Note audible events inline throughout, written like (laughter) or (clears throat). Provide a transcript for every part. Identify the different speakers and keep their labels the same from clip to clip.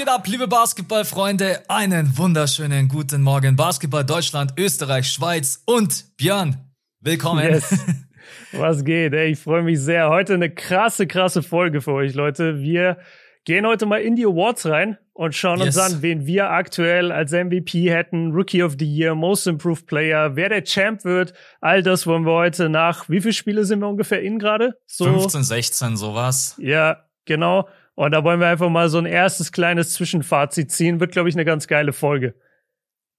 Speaker 1: Geht ab, liebe Basketballfreunde? Einen wunderschönen guten Morgen. Basketball Deutschland, Österreich, Schweiz und Björn. Willkommen. Yes. (laughs)
Speaker 2: Was geht? Ey, ich freue mich sehr. Heute eine krasse, krasse Folge für euch, Leute. Wir gehen heute mal in die Awards rein und schauen yes. uns an, wen wir aktuell als MVP hätten, Rookie of the Year, Most Improved Player, wer der Champ wird. All das wollen wir heute nach. Wie viele Spiele sind wir ungefähr in gerade?
Speaker 1: So 15, 16, sowas.
Speaker 2: Ja, genau. Und da wollen wir einfach mal so ein erstes kleines Zwischenfazit ziehen. Wird, glaube ich, eine ganz geile Folge.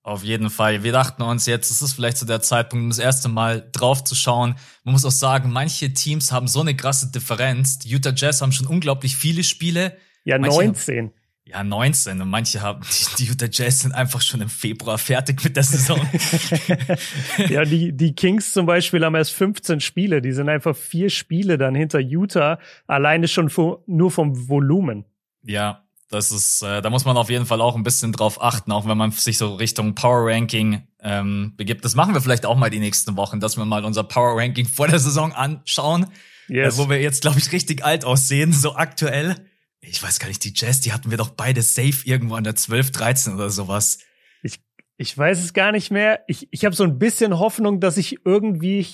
Speaker 1: Auf jeden Fall. Wir dachten uns jetzt, es ist vielleicht so der Zeitpunkt, um das erste Mal drauf zu schauen. Man muss auch sagen, manche Teams haben so eine krasse Differenz. Die Utah Jazz haben schon unglaublich viele Spiele.
Speaker 2: Ja, manche 19.
Speaker 1: Ja, 19. Und manche haben, (laughs) die, die Utah Jazz sind einfach schon im Februar fertig mit der Saison. (laughs)
Speaker 2: ja, die, die Kings zum Beispiel haben erst 15 Spiele. Die sind einfach vier Spiele dann hinter Utah. Alleine schon vo, nur vom Volumen.
Speaker 1: Ja, das ist, äh, da muss man auf jeden Fall auch ein bisschen drauf achten, auch wenn man sich so Richtung Power Ranking ähm, begibt. Das machen wir vielleicht auch mal die nächsten Wochen, dass wir mal unser Power Ranking vor der Saison anschauen, yes. äh, wo wir jetzt, glaube ich, richtig alt aussehen, so aktuell ich weiß gar nicht, die Jazz, die hatten wir doch beide safe irgendwo an der 12, 13 oder sowas.
Speaker 2: Ich, ich weiß es gar nicht mehr. Ich, ich habe so ein bisschen Hoffnung, dass ich irgendwie,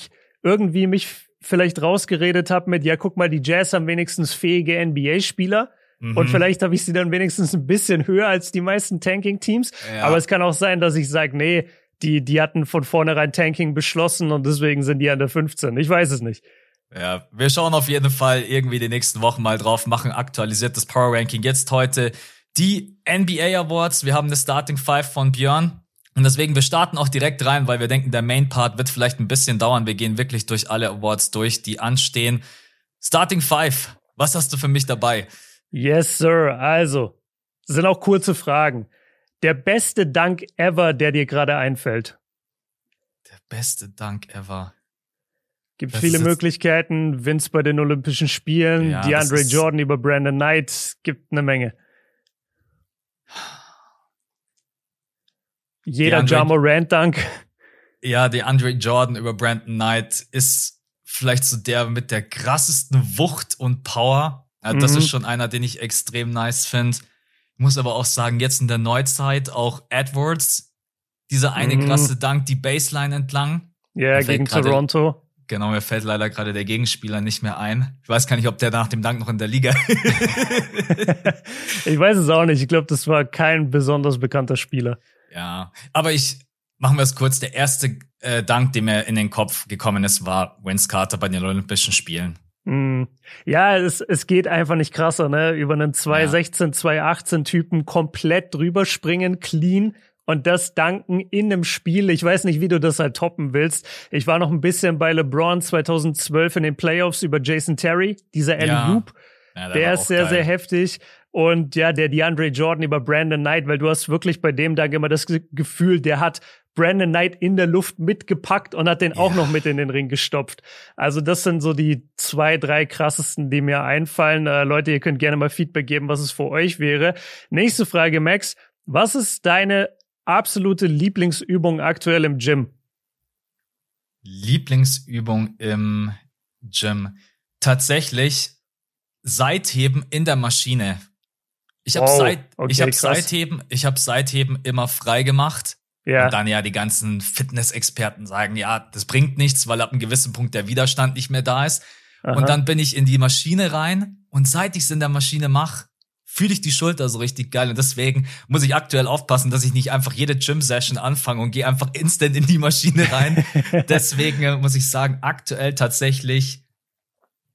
Speaker 2: irgendwie mich vielleicht rausgeredet habe mit, ja, guck mal, die Jazz haben wenigstens fähige NBA-Spieler. Mhm. Und vielleicht habe ich sie dann wenigstens ein bisschen höher als die meisten Tanking-Teams. Ja. Aber es kann auch sein, dass ich sage, nee, die, die hatten von vornherein Tanking beschlossen und deswegen sind die an der 15. Ich weiß es nicht.
Speaker 1: Ja, wir schauen auf jeden Fall irgendwie die nächsten Wochen mal drauf, machen aktualisiertes Power Ranking. Jetzt heute die NBA Awards. Wir haben eine Starting Five von Björn. Und deswegen, wir starten auch direkt rein, weil wir denken, der Main Part wird vielleicht ein bisschen dauern. Wir gehen wirklich durch alle Awards durch, die anstehen. Starting Five. Was hast du für mich dabei?
Speaker 2: Yes, Sir. Also, sind auch kurze Fragen. Der beste Dank ever, der dir gerade einfällt.
Speaker 1: Der beste Dank ever.
Speaker 2: Gibt das viele Möglichkeiten. Vince bei den Olympischen Spielen, ja, DeAndre Jordan über Brandon Knight, gibt eine Menge. Jeder Jamo Rand Dank.
Speaker 1: Ja, DeAndre Jordan über Brandon Knight ist vielleicht so der mit der krassesten Wucht und Power. Ja, das mhm. ist schon einer, den ich extrem nice finde. Ich muss aber auch sagen, jetzt in der Neuzeit auch Edwards, dieser eine mhm. krasse Dank, die Baseline entlang.
Speaker 2: Ja, gegen Toronto.
Speaker 1: Genau, mir fällt leider gerade der Gegenspieler nicht mehr ein. Ich weiß gar nicht, ob der nach dem Dank noch in der Liga. (laughs)
Speaker 2: ich weiß es auch nicht. Ich glaube, das war kein besonders bekannter Spieler.
Speaker 1: Ja, aber ich machen wir es kurz. Der erste äh, Dank, der mir in den Kopf gekommen ist, war Vince Carter bei den Olympischen Spielen.
Speaker 2: Mm. Ja, es, es geht einfach nicht krasser, ne? Über einen 216, ja. 218 Typen komplett drüber springen, clean und das danken in einem Spiel. Ich weiß nicht, wie du das halt toppen willst. Ich war noch ein bisschen bei LeBron 2012 in den Playoffs über Jason Terry, dieser Alley ja. Hoop. Ja, der, der ist sehr, geil. sehr heftig. Und ja, der DeAndre Jordan über Brandon Knight, weil du hast wirklich bei dem Dank immer das Gefühl, der hat Brandon Knight in der Luft mitgepackt und hat den ja. auch noch mit in den Ring gestopft. Also das sind so die zwei, drei krassesten, die mir einfallen. Äh, Leute, ihr könnt gerne mal Feedback geben, was es für euch wäre. Nächste Frage, Max. Was ist deine absolute Lieblingsübung aktuell im Gym?
Speaker 1: Lieblingsübung im Gym. Tatsächlich Seitheben in der Maschine. Ich habe oh, Seit, okay, ich hab Seitheben, ich habe Seitheben immer frei gemacht. Ja. Und dann ja die ganzen Fitnessexperten sagen, ja, das bringt nichts, weil ab einem gewissen Punkt der Widerstand nicht mehr da ist. Aha. Und dann bin ich in die Maschine rein und seit ich es in der Maschine mache, fühle ich die Schulter so richtig geil. Und deswegen muss ich aktuell aufpassen, dass ich nicht einfach jede Gym-Session anfange und gehe einfach instant in die Maschine rein. (laughs) deswegen äh, muss ich sagen, aktuell tatsächlich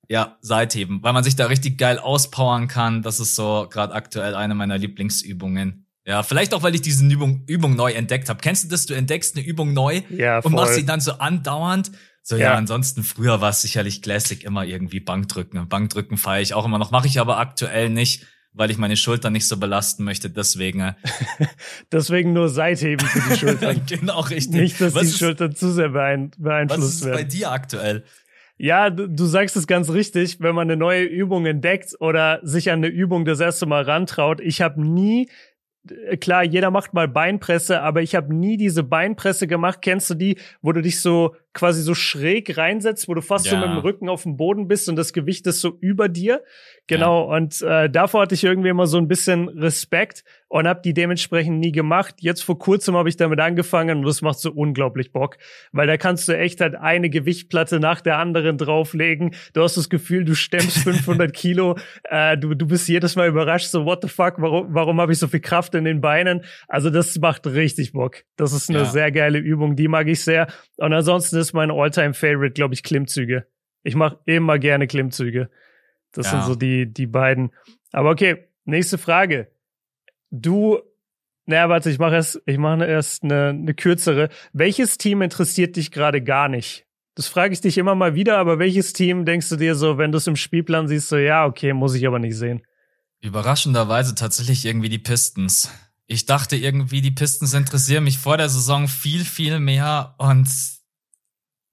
Speaker 1: ja, Seitheben, weil man sich da richtig geil auspowern kann. Das ist so gerade aktuell eine meiner Lieblingsübungen. Ja, vielleicht auch, weil ich diese Übung, Übung neu entdeckt habe. Kennst du das? Du entdeckst eine Übung neu ja, und machst sie dann so andauernd. So, ja, ja ansonsten früher war es sicherlich Classic immer irgendwie Bankdrücken. Bankdrücken feiere ich auch immer noch, mache ich aber aktuell nicht weil ich meine Schulter nicht so belasten möchte. Deswegen. Äh, (laughs)
Speaker 2: deswegen nur Seitheben für die Schulter. (laughs)
Speaker 1: genau, richtig.
Speaker 2: Nicht, dass was die ist, Schulter zu sehr beeinflusst werden. Was ist
Speaker 1: werden. bei dir aktuell?
Speaker 2: Ja, du, du sagst es ganz richtig, wenn man eine neue Übung entdeckt oder sich an eine Übung das erste Mal rantraut. Ich habe nie klar, jeder macht mal Beinpresse, aber ich habe nie diese Beinpresse gemacht. Kennst du die, wo du dich so quasi so schräg reinsetzt, wo du fast ja. so mit dem Rücken auf dem Boden bist und das Gewicht ist so über dir? Genau, ja. und äh, davor hatte ich irgendwie immer so ein bisschen Respekt und habe die dementsprechend nie gemacht. Jetzt vor kurzem habe ich damit angefangen und das macht so unglaublich Bock, weil da kannst du echt halt eine Gewichtplatte nach der anderen drauflegen. Du hast das Gefühl, du stemmst (laughs) 500 Kilo, äh, du, du bist jedes Mal überrascht, so what the fuck, warum, warum habe ich so viel Kraft in den Beinen? Also das macht richtig Bock. Das ist eine ja. sehr geile Übung, die mag ich sehr. Und ansonsten ist mein Alltime favorite glaube ich, Klimmzüge. Ich mache immer gerne Klimmzüge. Das ja. sind so die, die beiden. Aber okay, nächste Frage. Du, naja, warte, ich mache erst, ich mache erst eine, eine kürzere. Welches Team interessiert dich gerade gar nicht? Das frage ich dich immer mal wieder, aber welches Team denkst du dir so, wenn du es im Spielplan siehst, so, ja, okay, muss ich aber nicht sehen?
Speaker 1: Überraschenderweise tatsächlich irgendwie die Pistons. Ich dachte irgendwie, die Pistons interessieren mich vor der Saison viel, viel mehr und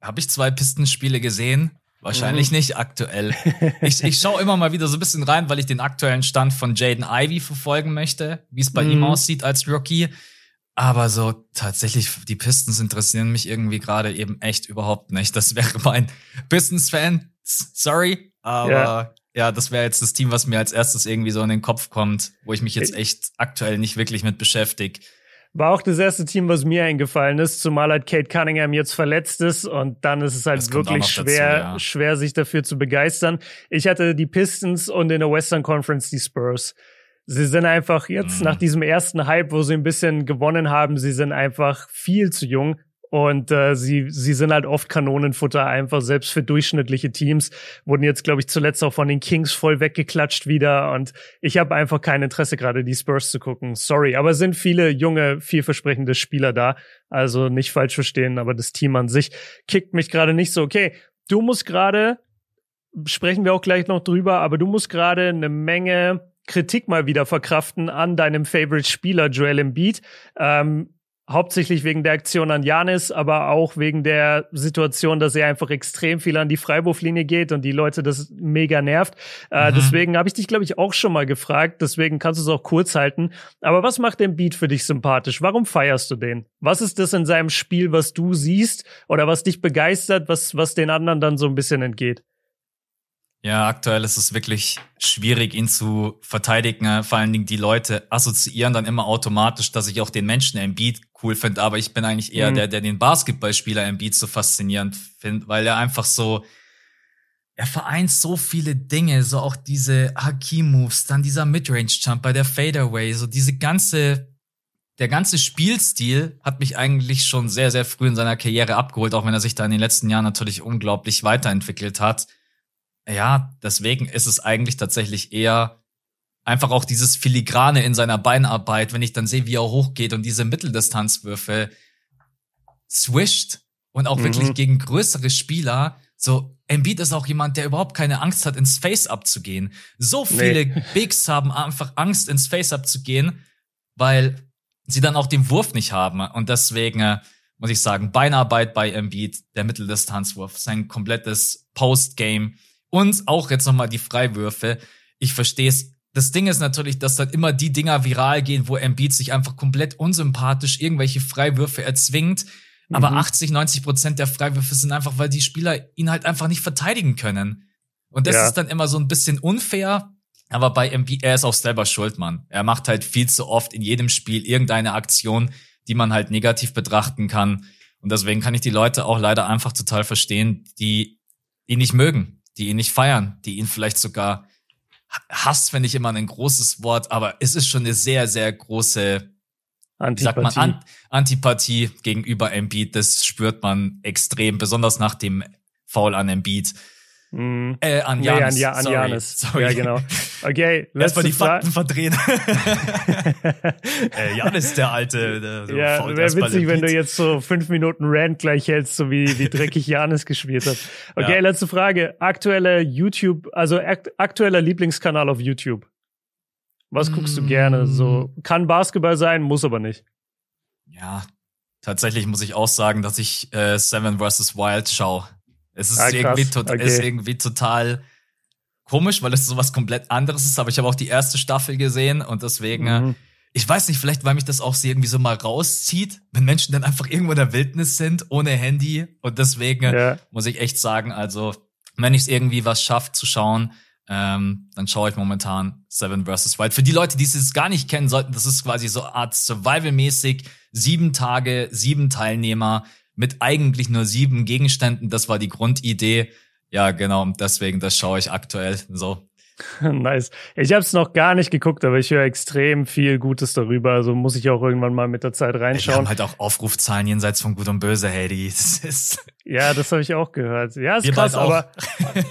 Speaker 1: habe ich zwei Pistenspiele gesehen Wahrscheinlich mhm. nicht aktuell. Ich, ich schaue immer mal wieder so ein bisschen rein, weil ich den aktuellen Stand von Jaden Ivy verfolgen möchte, wie es bei mhm. ihm aussieht als Rookie. Aber so tatsächlich, die Pistons interessieren mich irgendwie gerade eben echt überhaupt nicht. Das wäre mein Pistons-Fan. Sorry, aber ja. ja, das wäre jetzt das Team, was mir als erstes irgendwie so in den Kopf kommt, wo ich mich jetzt echt aktuell nicht wirklich mit beschäftige.
Speaker 2: War auch das erste Team, was mir eingefallen ist, zumal halt Kate Cunningham jetzt verletzt ist und dann ist es halt wirklich schwer, dazu, ja. schwer, sich dafür zu begeistern. Ich hatte die Pistons und in der Western Conference die Spurs. Sie sind einfach jetzt mhm. nach diesem ersten Hype, wo sie ein bisschen gewonnen haben, sie sind einfach viel zu jung. Und äh, sie, sie sind halt oft Kanonenfutter, einfach selbst für durchschnittliche Teams. Wurden jetzt, glaube ich, zuletzt auch von den Kings voll weggeklatscht wieder. Und ich habe einfach kein Interesse, gerade die Spurs zu gucken. Sorry, aber es sind viele junge, vielversprechende Spieler da. Also nicht falsch verstehen, aber das Team an sich kickt mich gerade nicht so. Okay, du musst gerade, sprechen wir auch gleich noch drüber, aber du musst gerade eine Menge Kritik mal wieder verkraften an deinem Favorite-Spieler Joel Embiid. Ähm, hauptsächlich wegen der Aktion an Janis, aber auch wegen der Situation, dass er einfach extrem viel an die Freiwurflinie geht und die Leute das mega nervt. Äh, mhm. Deswegen habe ich dich, glaube ich, auch schon mal gefragt. Deswegen kannst du es auch kurz halten. Aber was macht den Beat für dich sympathisch? Warum feierst du den? Was ist das in seinem Spiel, was du siehst oder was dich begeistert, was, was den anderen dann so ein bisschen entgeht?
Speaker 1: Ja, aktuell ist es wirklich schwierig, ihn zu verteidigen. Vor allen Dingen die Leute assoziieren dann immer automatisch, dass ich auch den Menschen Embiid cool finde. Aber ich bin eigentlich eher mhm. der, der den Basketballspieler Embiid so faszinierend findet, weil er einfach so, er vereint so viele Dinge, so auch diese Hakim-Moves, dann dieser Midrange-Jump bei der Fadeaway, so diese ganze, der ganze Spielstil hat mich eigentlich schon sehr, sehr früh in seiner Karriere abgeholt, auch wenn er sich da in den letzten Jahren natürlich unglaublich weiterentwickelt hat ja, deswegen ist es eigentlich tatsächlich eher einfach auch dieses Filigrane in seiner Beinarbeit, wenn ich dann sehe, wie er hochgeht und diese Mitteldistanzwürfe swischt und auch mhm. wirklich gegen größere Spieler. So, Embiid ist auch jemand, der überhaupt keine Angst hat, ins Face-Up zu gehen. So viele nee. Bigs haben einfach Angst, ins Face-Up zu gehen, weil sie dann auch den Wurf nicht haben. Und deswegen äh, muss ich sagen, Beinarbeit bei Embiid, der Mitteldistanzwurf, sein komplettes Post-Game und auch jetzt nochmal die Freiwürfe. Ich verstehe es. Das Ding ist natürlich, dass dann immer die Dinger viral gehen, wo Embiid sich einfach komplett unsympathisch irgendwelche Freiwürfe erzwingt. Aber mhm. 80, 90 Prozent der Freiwürfe sind einfach, weil die Spieler ihn halt einfach nicht verteidigen können. Und das ja. ist dann immer so ein bisschen unfair. Aber bei Embiid, er ist auch selber schuld, Mann. Er macht halt viel zu oft in jedem Spiel irgendeine Aktion, die man halt negativ betrachten kann. Und deswegen kann ich die Leute auch leider einfach total verstehen, die ihn nicht mögen die ihn nicht feiern, die ihn vielleicht sogar Hass, finde ich immer ein großes Wort, aber es ist schon eine sehr, sehr große Antipathie. Sagt man, An Antipathie gegenüber Embiid. Das spürt man extrem, besonders nach dem Foul an Embiid.
Speaker 2: Mm. Äh, an Janis. Nee, an, ja, an Janis. Sorry. Ja, genau. Okay, (laughs)
Speaker 1: Erstmal die Fakten verdrehen. (laughs) äh, Janis, der alte. Der,
Speaker 2: so ja, wäre witzig, wenn du jetzt so fünf Minuten Rant gleich hältst, so wie, wie dreckig (laughs) Janis gespielt hat. Okay, ja. letzte Frage. Aktuelle YouTube, also akt aktueller Lieblingskanal auf YouTube. Was guckst du gerne? So, mm. kann Basketball sein, muss aber nicht.
Speaker 1: Ja, tatsächlich muss ich auch sagen, dass ich äh, Seven vs. Wild schaue. Es ist, ah, irgendwie, tot, okay. ist irgendwie total komisch, weil es so was komplett anderes ist, aber ich habe auch die erste Staffel gesehen und deswegen äh, mhm. ich weiß nicht, vielleicht weil mich das auch so irgendwie so mal rauszieht, wenn Menschen dann einfach irgendwo in der Wildnis sind, ohne Handy. Und deswegen ja. muss ich echt sagen, also wenn ich es irgendwie was schafft zu schauen, ähm, dann schaue ich momentan Seven vs. Wild. Für die Leute, die es gar nicht kennen sollten, das ist quasi so Art Survival-mäßig. Sieben Tage, sieben Teilnehmer mit eigentlich nur sieben Gegenständen. Das war die Grundidee. Ja, genau. Deswegen, das schaue ich aktuell so. (laughs)
Speaker 2: nice. Ich habe es noch gar nicht geguckt, aber ich höre extrem viel Gutes darüber. Also muss ich auch irgendwann mal mit der Zeit reinschauen. Wir haben
Speaker 1: halt auch Aufrufzahlen jenseits von Gut und Böse, hey, (laughs) das ist.
Speaker 2: Ja, das habe ich auch gehört. Ja, ist Wir krass, aber,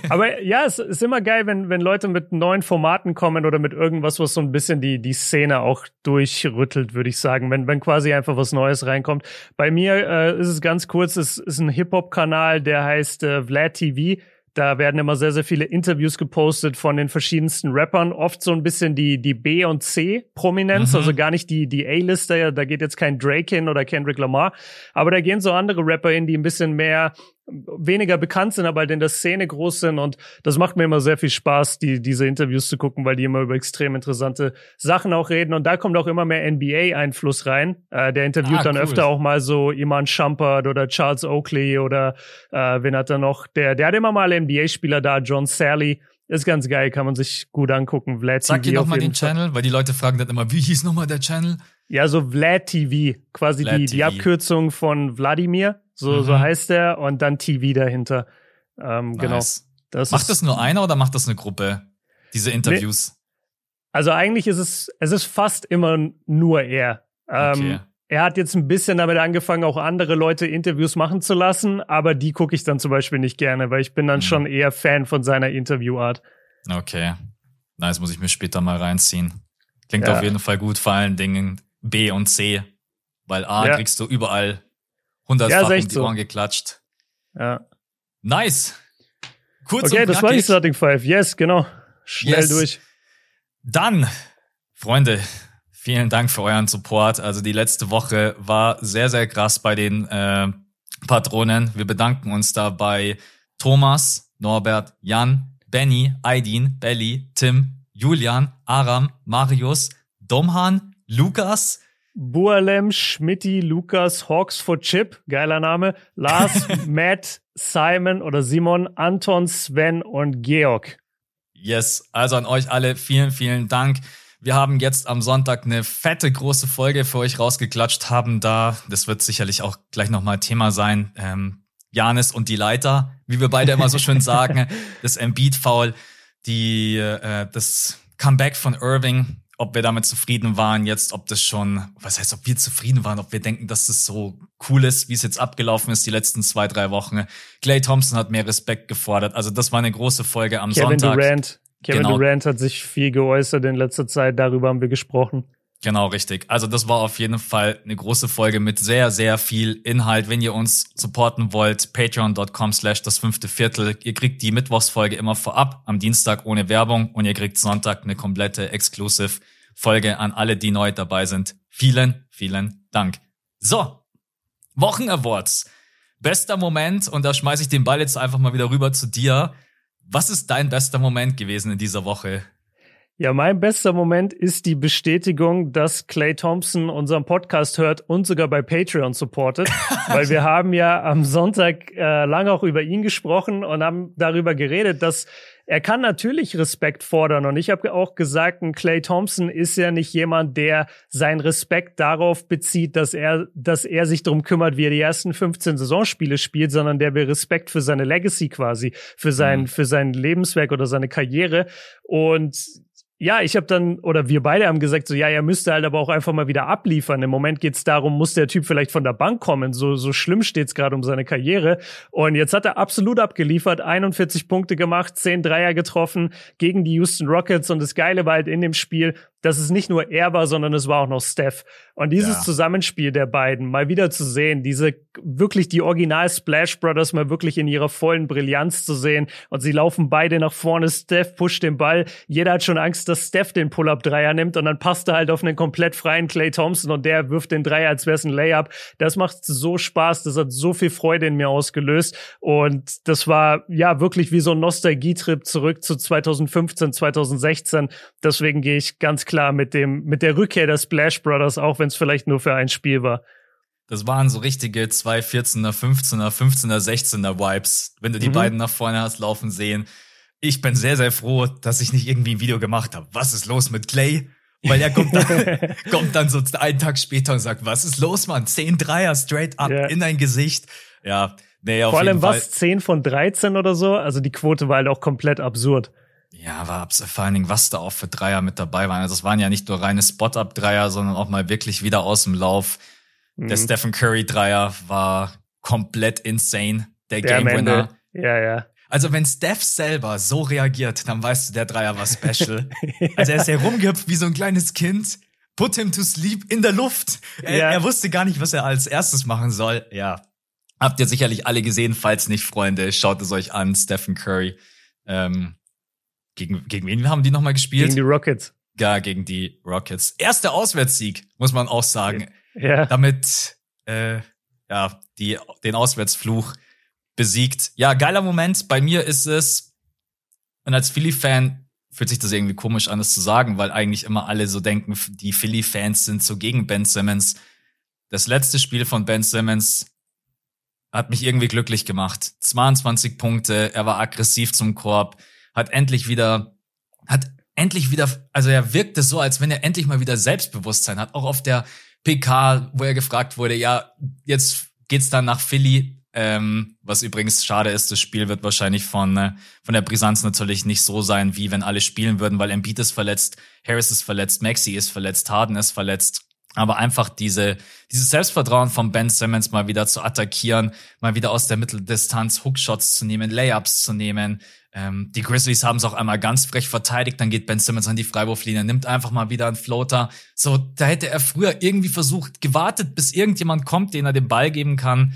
Speaker 2: aber ja, es ist immer geil, wenn, wenn Leute mit neuen Formaten kommen oder mit irgendwas, was so ein bisschen die, die Szene auch durchrüttelt, würde ich sagen. Wenn, wenn quasi einfach was Neues reinkommt. Bei mir äh, ist es ganz kurz, es ist ein Hip-Hop-Kanal, der heißt äh, Vlad TV da werden immer sehr, sehr viele Interviews gepostet von den verschiedensten Rappern. Oft so ein bisschen die, die B- und C-Prominenz, mhm. also gar nicht die, die A-Lister. Da geht jetzt kein Drake hin oder Kendrick Lamar. Aber da gehen so andere Rapper hin, die ein bisschen mehr weniger bekannt sind, aber halt in der Szene groß sind. Und das macht mir immer sehr viel Spaß, die, diese Interviews zu gucken, weil die immer über extrem interessante Sachen auch reden. Und da kommt auch immer mehr NBA-Einfluss rein. Äh, der interviewt ah, dann cool. öfter auch mal so Iman Shumpert oder Charles Oakley oder äh, wen hat er noch? Der, der hat immer mal NBA-Spieler da, John Sally. Ist ganz geil, kann man sich gut angucken.
Speaker 1: Vlad Sag dir nochmal den Fall. Channel, weil die Leute fragen dann immer, wie hieß nochmal der Channel?
Speaker 2: Ja, so Vlad TV, quasi Vlad die, TV. die Abkürzung von Wladimir. So, mhm. so heißt er und dann TV dahinter. Ähm, genau. nice.
Speaker 1: Genau. Das macht das nur einer oder macht das eine Gruppe? Diese Interviews? Nee.
Speaker 2: Also eigentlich ist es, es ist fast immer nur er. Ähm, okay. Er hat jetzt ein bisschen damit angefangen, auch andere Leute Interviews machen zu lassen, aber die gucke ich dann zum Beispiel nicht gerne, weil ich bin dann mhm. schon eher Fan von seiner Interviewart.
Speaker 1: Okay. Nice, muss ich mir später mal reinziehen. Klingt ja. auf jeden Fall gut, vor allen Dingen B und C. Weil A ja. kriegst du überall hundertfach ja, um die so. Ohren geklatscht.
Speaker 2: Ja.
Speaker 1: Nice.
Speaker 2: Kurz okay, das war die Starting Five. Yes, genau. Schnell yes. durch.
Speaker 1: Dann, Freunde, vielen Dank für euren Support. Also die letzte Woche war sehr, sehr krass bei den äh, Patronen. Wir bedanken uns da bei Thomas, Norbert, Jan, Benny, Aidin, Belly, Tim, Julian, Aram, Marius, Domhan, Lukas,
Speaker 2: Bualem, Schmitti, Lukas, Hawks for Chip, geiler Name, Lars, (laughs) Matt, Simon oder Simon, Anton, Sven und Georg.
Speaker 1: Yes, also an euch alle vielen, vielen Dank. Wir haben jetzt am Sonntag eine fette große Folge für euch rausgeklatscht, haben da, das wird sicherlich auch gleich nochmal Thema sein, ähm, Janis und die Leiter, wie wir beide immer so schön sagen, (laughs) das Embiid-Foul, die, äh, das Comeback von Irving, ob wir damit zufrieden waren jetzt, ob das schon, was heißt, ob wir zufrieden waren, ob wir denken, dass das so cool ist, wie es jetzt abgelaufen ist die letzten zwei, drei Wochen. Clay Thompson hat mehr Respekt gefordert. Also das war eine große Folge am
Speaker 2: Kevin
Speaker 1: Sonntag.
Speaker 2: Durant. Kevin genau. Durant hat sich viel geäußert in letzter Zeit, darüber haben wir gesprochen.
Speaker 1: Genau, richtig. Also das war auf jeden Fall eine große Folge mit sehr, sehr viel Inhalt. Wenn ihr uns supporten wollt, patreon.com slash das fünfte Viertel. Ihr kriegt die Mittwochsfolge immer vorab, am Dienstag ohne Werbung und ihr kriegt Sonntag eine komplette Exclusive Folge an alle, die neu dabei sind. Vielen, vielen Dank. So, Wochen Awards. Bester Moment, und da schmeiße ich den Ball jetzt einfach mal wieder rüber zu dir. Was ist dein bester Moment gewesen in dieser Woche?
Speaker 2: Ja, mein bester Moment ist die Bestätigung, dass Clay Thompson unseren Podcast hört und sogar bei Patreon supportet, (laughs) weil wir haben ja am Sonntag äh, lange auch über ihn gesprochen und haben darüber geredet, dass er kann natürlich Respekt fordern und ich habe auch gesagt, ein Clay Thompson ist ja nicht jemand, der seinen Respekt darauf bezieht, dass er, dass er sich darum kümmert, wie er die ersten 15 Saisonspiele spielt, sondern der will Respekt für seine Legacy quasi, für sein, mhm. für sein Lebenswerk oder seine Karriere und ja, ich habe dann, oder wir beide haben gesagt, so ja, er müsste halt aber auch einfach mal wieder abliefern. Im Moment geht's darum, muss der Typ vielleicht von der Bank kommen. So, so schlimm steht's gerade um seine Karriere. Und jetzt hat er absolut abgeliefert, 41 Punkte gemacht, 10 Dreier getroffen gegen die Houston Rockets. Und das Geile war halt in dem Spiel, dass es nicht nur er war, sondern es war auch noch Steph. Und dieses ja. Zusammenspiel der beiden mal wieder zu sehen, diese wirklich die Original Splash Brothers mal wirklich in ihrer vollen Brillanz zu sehen. Und sie laufen beide nach vorne. Steph pusht den Ball. Jeder hat schon Angst, dass Steph den Pull-Up-Dreier nimmt. Und dann passt er halt auf einen komplett freien Clay Thompson und der wirft den Dreier, als wäre es ein Layup. Das macht so Spaß. Das hat so viel Freude in mir ausgelöst. Und das war ja wirklich wie so ein Nostalgietrip zurück zu 2015, 2016. Deswegen gehe ich ganz klar mit dem, mit der Rückkehr der Splash Brothers, auch wenn es vielleicht nur für ein Spiel war.
Speaker 1: Das waren so richtige zwei 14er, 15er, 15er, 16er Vibes, wenn du die mhm. beiden nach vorne hast laufen sehen. Ich bin sehr, sehr froh, dass ich nicht irgendwie ein Video gemacht habe. Was ist los mit Clay? Weil er kommt dann, (laughs) kommt dann so einen Tag später und sagt, was ist los, Mann? Zehn Dreier straight up yeah. in dein Gesicht. Ja, nee, auf
Speaker 2: Vor allem
Speaker 1: jeden Fall.
Speaker 2: was, 10 von 13 oder so? Also die Quote war halt auch komplett absurd.
Speaker 1: Ja, war vor allen Dingen, was da auch für Dreier mit dabei waren. Also es waren ja nicht nur reine Spot-Up-Dreier, sondern auch mal wirklich wieder aus dem Lauf. Mhm. Der Stephen Curry-Dreier war komplett insane. Der, der Game Winner.
Speaker 2: Ja, ja.
Speaker 1: Also wenn Steph selber so reagiert, dann weißt du, der Dreier war special. (laughs) Also er ist herumgehüpft wie so ein kleines Kind. Put him to sleep in der Luft. Er, ja. er wusste gar nicht, was er als erstes machen soll. Ja. Habt ihr sicherlich alle gesehen. Falls nicht, Freunde, schaut es euch an. Stephen Curry. Ähm, gegen, gegen wen haben die nochmal gespielt?
Speaker 2: Gegen die Rockets.
Speaker 1: Ja, gegen die Rockets. Erster Auswärtssieg, muss man auch sagen.
Speaker 2: Ja.
Speaker 1: Damit äh, ja, die, den Auswärtsfluch besiegt. Ja, geiler Moment. Bei mir ist es, und als Philly-Fan fühlt sich das irgendwie komisch an, das zu sagen, weil eigentlich immer alle so denken, die Philly-Fans sind so gegen Ben Simmons. Das letzte Spiel von Ben Simmons hat mich irgendwie glücklich gemacht. 22 Punkte, er war aggressiv zum Korb, hat endlich wieder, hat endlich wieder, also er wirkte so, als wenn er endlich mal wieder Selbstbewusstsein hat. Auch auf der PK, wo er gefragt wurde, ja, jetzt geht's dann nach Philly. Ähm, was übrigens schade ist, das Spiel wird wahrscheinlich von, äh, von der Brisanz natürlich nicht so sein, wie wenn alle spielen würden, weil Embiid ist verletzt, Harris ist verletzt, Maxi ist verletzt, Harden ist verletzt. Aber einfach diese, dieses Selbstvertrauen von Ben Simmons mal wieder zu attackieren, mal wieder aus der Mitteldistanz Hookshots zu nehmen, Layups zu nehmen. Ähm, die Grizzlies haben es auch einmal ganz frech verteidigt, dann geht Ben Simmons an die Freiwurflinie, nimmt einfach mal wieder einen Floater. So, da hätte er früher irgendwie versucht, gewartet, bis irgendjemand kommt, den er den Ball geben kann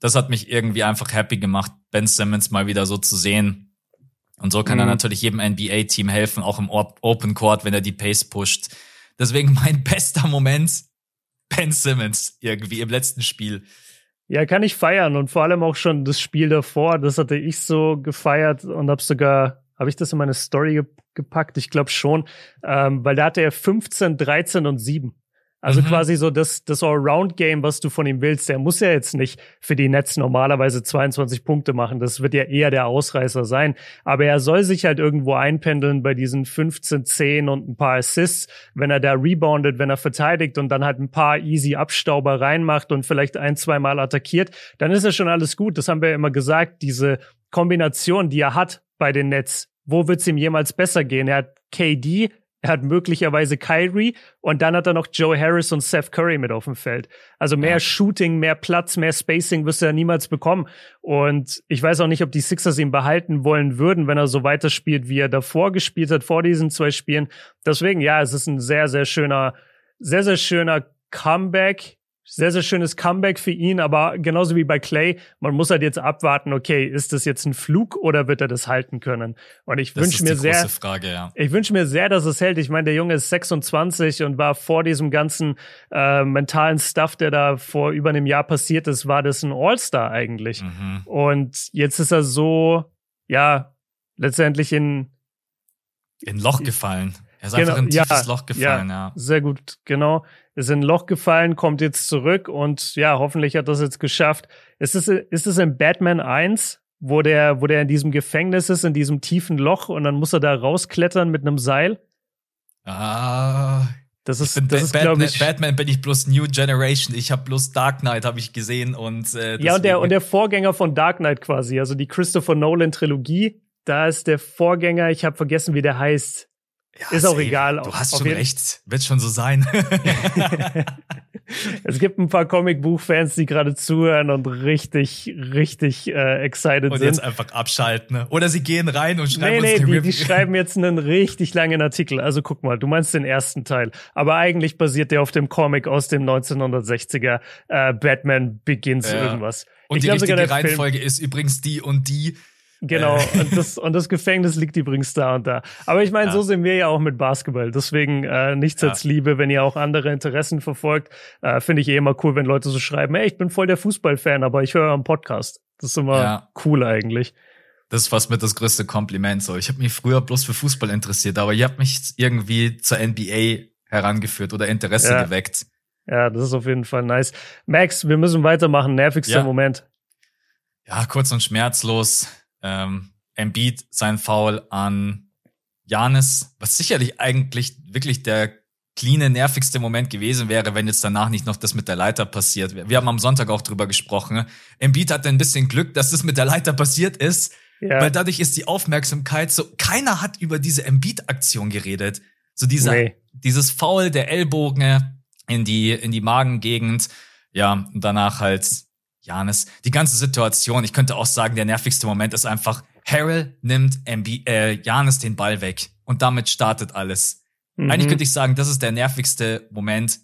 Speaker 1: das hat mich irgendwie einfach happy gemacht, Ben Simmons mal wieder so zu sehen. Und so kann mhm. er natürlich jedem NBA-Team helfen, auch im Open Court, wenn er die Pace pusht. Deswegen (laughs) mein bester Moment, Ben Simmons irgendwie im letzten Spiel.
Speaker 2: Ja, kann ich feiern und vor allem auch schon das Spiel davor, das hatte ich so gefeiert und hab sogar, habe ich das in meine Story gepackt? Ich glaube schon, ähm, weil da hatte er 15, 13 und 7. Also mhm. quasi so das, das Allround-Game, was du von ihm willst. Der muss ja jetzt nicht für die Nets normalerweise 22 Punkte machen. Das wird ja eher der Ausreißer sein. Aber er soll sich halt irgendwo einpendeln bei diesen 15, 10 und ein paar Assists. Wenn er da reboundet, wenn er verteidigt und dann halt ein paar easy Abstauber reinmacht und vielleicht ein, zwei Mal attackiert, dann ist ja schon alles gut. Das haben wir ja immer gesagt. Diese Kombination, die er hat bei den Nets. Wo wird's ihm jemals besser gehen? Er hat KD, er hat möglicherweise Kyrie und dann hat er noch Joe Harris und Seth Curry mit auf dem Feld. Also mehr ja. Shooting, mehr Platz, mehr Spacing wirst du ja niemals bekommen. Und ich weiß auch nicht, ob die Sixers ihn behalten wollen würden, wenn er so weiterspielt, wie er davor gespielt hat, vor diesen zwei Spielen. Deswegen, ja, es ist ein sehr, sehr schöner, sehr, sehr schöner Comeback sehr, sehr schönes Comeback für ihn, aber genauso wie bei Clay, man muss halt jetzt abwarten, okay, ist das jetzt ein Flug oder wird er das halten können? Und ich wünsche mir sehr,
Speaker 1: Frage, ja.
Speaker 2: ich wünsche mir sehr, dass es hält. Ich meine, der Junge ist 26 und war vor diesem ganzen äh, mentalen Stuff, der da vor über einem Jahr passiert ist, war das ein All-Star eigentlich. Mhm. Und jetzt ist er so, ja, letztendlich in
Speaker 1: in Loch gefallen. Er ist genau, einfach in ein tiefes ja, Loch gefallen, ja, ja.
Speaker 2: Sehr gut, genau ist in ein Loch gefallen, kommt jetzt zurück und ja, hoffentlich hat das jetzt geschafft. Ist es, ist es in Batman 1, wo der, wo der in diesem Gefängnis ist, in diesem tiefen Loch und dann muss er da rausklettern mit einem Seil?
Speaker 1: Ah.
Speaker 2: Das ist, das ist glaube ich.
Speaker 1: Batman bin ich bloß New Generation. Ich habe bloß Dark Knight habe ich gesehen und
Speaker 2: äh, ja und der und der Vorgänger von Dark Knight quasi, also die Christopher Nolan Trilogie. Da ist der Vorgänger. Ich habe vergessen, wie der heißt. Ja, ist auch egal.
Speaker 1: Du hast schon recht. Wird schon so sein. (laughs) (laughs)
Speaker 2: es gibt ein paar Comicbuch-Fans, die gerade zuhören und richtig, richtig äh, excited
Speaker 1: und
Speaker 2: sind. Und
Speaker 1: jetzt einfach abschalten. Ne? Oder sie gehen rein und schreiben
Speaker 2: nee,
Speaker 1: uns
Speaker 2: nee, die, die schreiben (laughs) jetzt einen richtig langen Artikel. Also guck mal, du meinst den ersten Teil. Aber eigentlich basiert der auf dem Comic aus dem 1960er äh, Batman Begins ja. irgendwas.
Speaker 1: Und ich die richtige Reihenfolge Film ist übrigens die und die.
Speaker 2: Genau, äh. und, das, und das Gefängnis liegt übrigens da und da. Aber ich meine, ja. so sind wir ja auch mit Basketball. Deswegen äh, nichts ja. als Liebe, wenn ihr auch andere Interessen verfolgt. Äh, Finde ich eh immer cool, wenn Leute so schreiben, hey, ich bin voll der Fußballfan, aber ich höre am Podcast. Das ist immer ja. cool eigentlich.
Speaker 1: Das ist fast mit das größte Kompliment. So, ich habe mich früher bloß für Fußball interessiert, aber ihr habt mich irgendwie zur NBA herangeführt oder Interesse ja. geweckt.
Speaker 2: Ja, das ist auf jeden Fall nice. Max, wir müssen weitermachen. Nervigster ja. Moment.
Speaker 1: Ja, kurz und schmerzlos. Ähm, Embiid sein Foul an Janis, was sicherlich eigentlich wirklich der cleane, nervigste Moment gewesen wäre, wenn jetzt danach nicht noch das mit der Leiter passiert wäre. Wir haben am Sonntag auch drüber gesprochen. Embiid hatte ein bisschen Glück, dass das mit der Leiter passiert ist, ja. weil dadurch ist die Aufmerksamkeit so, keiner hat über diese Embiid-Aktion geredet. So dieser, nee. dieses Foul der Ellbogen in die, in die Magengegend. Ja, und danach halt Janis. Die ganze Situation, ich könnte auch sagen, der nervigste Moment ist einfach, Harrell nimmt MB, äh, Janis den Ball weg und damit startet alles. Mhm. Eigentlich könnte ich sagen, das ist der nervigste Moment.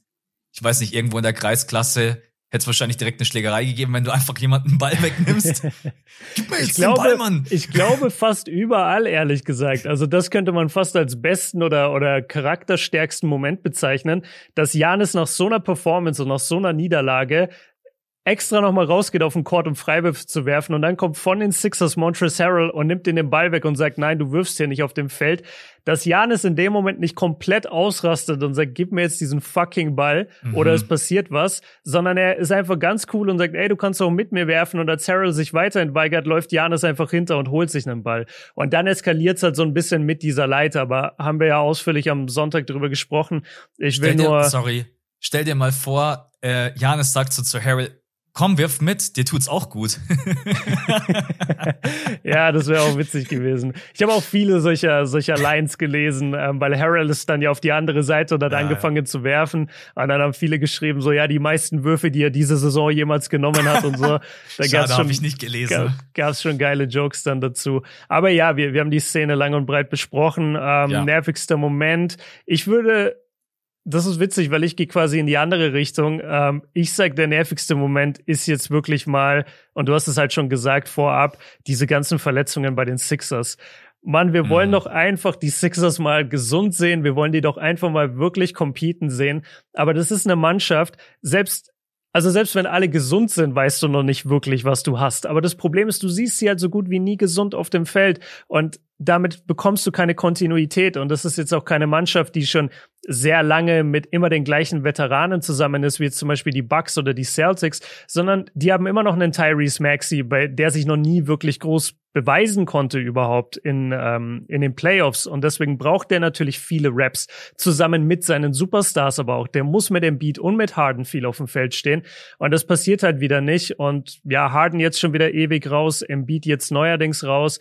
Speaker 1: Ich weiß nicht, irgendwo in der Kreisklasse hätte es wahrscheinlich direkt eine Schlägerei gegeben, wenn du einfach jemanden den Ball wegnimmst. (laughs)
Speaker 2: Gib mir jetzt ich glaube, den Ball, Mann. Ich glaube fast überall, ehrlich gesagt. Also das könnte man fast als besten oder, oder charakterstärksten Moment bezeichnen, dass Janis nach so einer Performance und nach so einer Niederlage extra nochmal rausgeht auf den Court, um Freiwürfe zu werfen. Und dann kommt von den Sixers Montrezl Harrell und nimmt den den Ball weg und sagt, nein, du wirfst hier nicht auf dem Feld. Dass Janis in dem Moment nicht komplett ausrastet und sagt, gib mir jetzt diesen fucking Ball mhm. oder es passiert was, sondern er ist einfach ganz cool und sagt, ey, du kannst auch mit mir werfen. Und als Harrell sich weiterhin weigert, läuft Janis einfach hinter und holt sich einen Ball. Und dann eskaliert es halt so ein bisschen mit dieser Leiter. Aber haben wir ja ausführlich am Sonntag drüber gesprochen. Ich will
Speaker 1: dir,
Speaker 2: nur.
Speaker 1: Sorry. Stell dir mal vor, äh, Janis sagt so zu Harrell, komm, wirf mit, dir tut's auch gut. (laughs)
Speaker 2: ja, das wäre auch witzig gewesen. Ich habe auch viele solcher, solcher Lines gelesen, ähm, weil Harold ist dann ja auf die andere Seite und hat ja, angefangen ja. zu werfen. Und dann haben viele geschrieben, so, ja, die meisten Würfe, die er diese Saison jemals genommen hat und so. (laughs)
Speaker 1: Da Schade, schon, ich nicht gelesen.
Speaker 2: Gab es schon geile Jokes dann dazu. Aber ja, wir, wir haben die Szene lang und breit besprochen. Ähm, ja. Nervigster Moment. Ich würde das ist witzig, weil ich gehe quasi in die andere Richtung. Ähm, ich sag, der nervigste Moment ist jetzt wirklich mal, und du hast es halt schon gesagt vorab, diese ganzen Verletzungen bei den Sixers. Mann, wir wollen mhm. doch einfach die Sixers mal gesund sehen. Wir wollen die doch einfach mal wirklich competen sehen. Aber das ist eine Mannschaft, selbst also selbst wenn alle gesund sind, weißt du noch nicht wirklich, was du hast. Aber das Problem ist, du siehst sie halt so gut wie nie gesund auf dem Feld. Und damit bekommst du keine Kontinuität. Und das ist jetzt auch keine Mannschaft, die schon sehr lange mit immer den gleichen Veteranen zusammen ist, wie jetzt zum Beispiel die Bucks oder die Celtics, sondern die haben immer noch einen Tyrese Maxey, bei der sich noch nie wirklich groß beweisen konnte überhaupt in, ähm, in den Playoffs. Und deswegen braucht der natürlich viele Raps zusammen mit seinen Superstars, aber auch der muss mit dem Beat und mit Harden viel auf dem Feld stehen. Und das passiert halt wieder nicht. Und ja, Harden jetzt schon wieder ewig raus, im Beat jetzt neuerdings raus.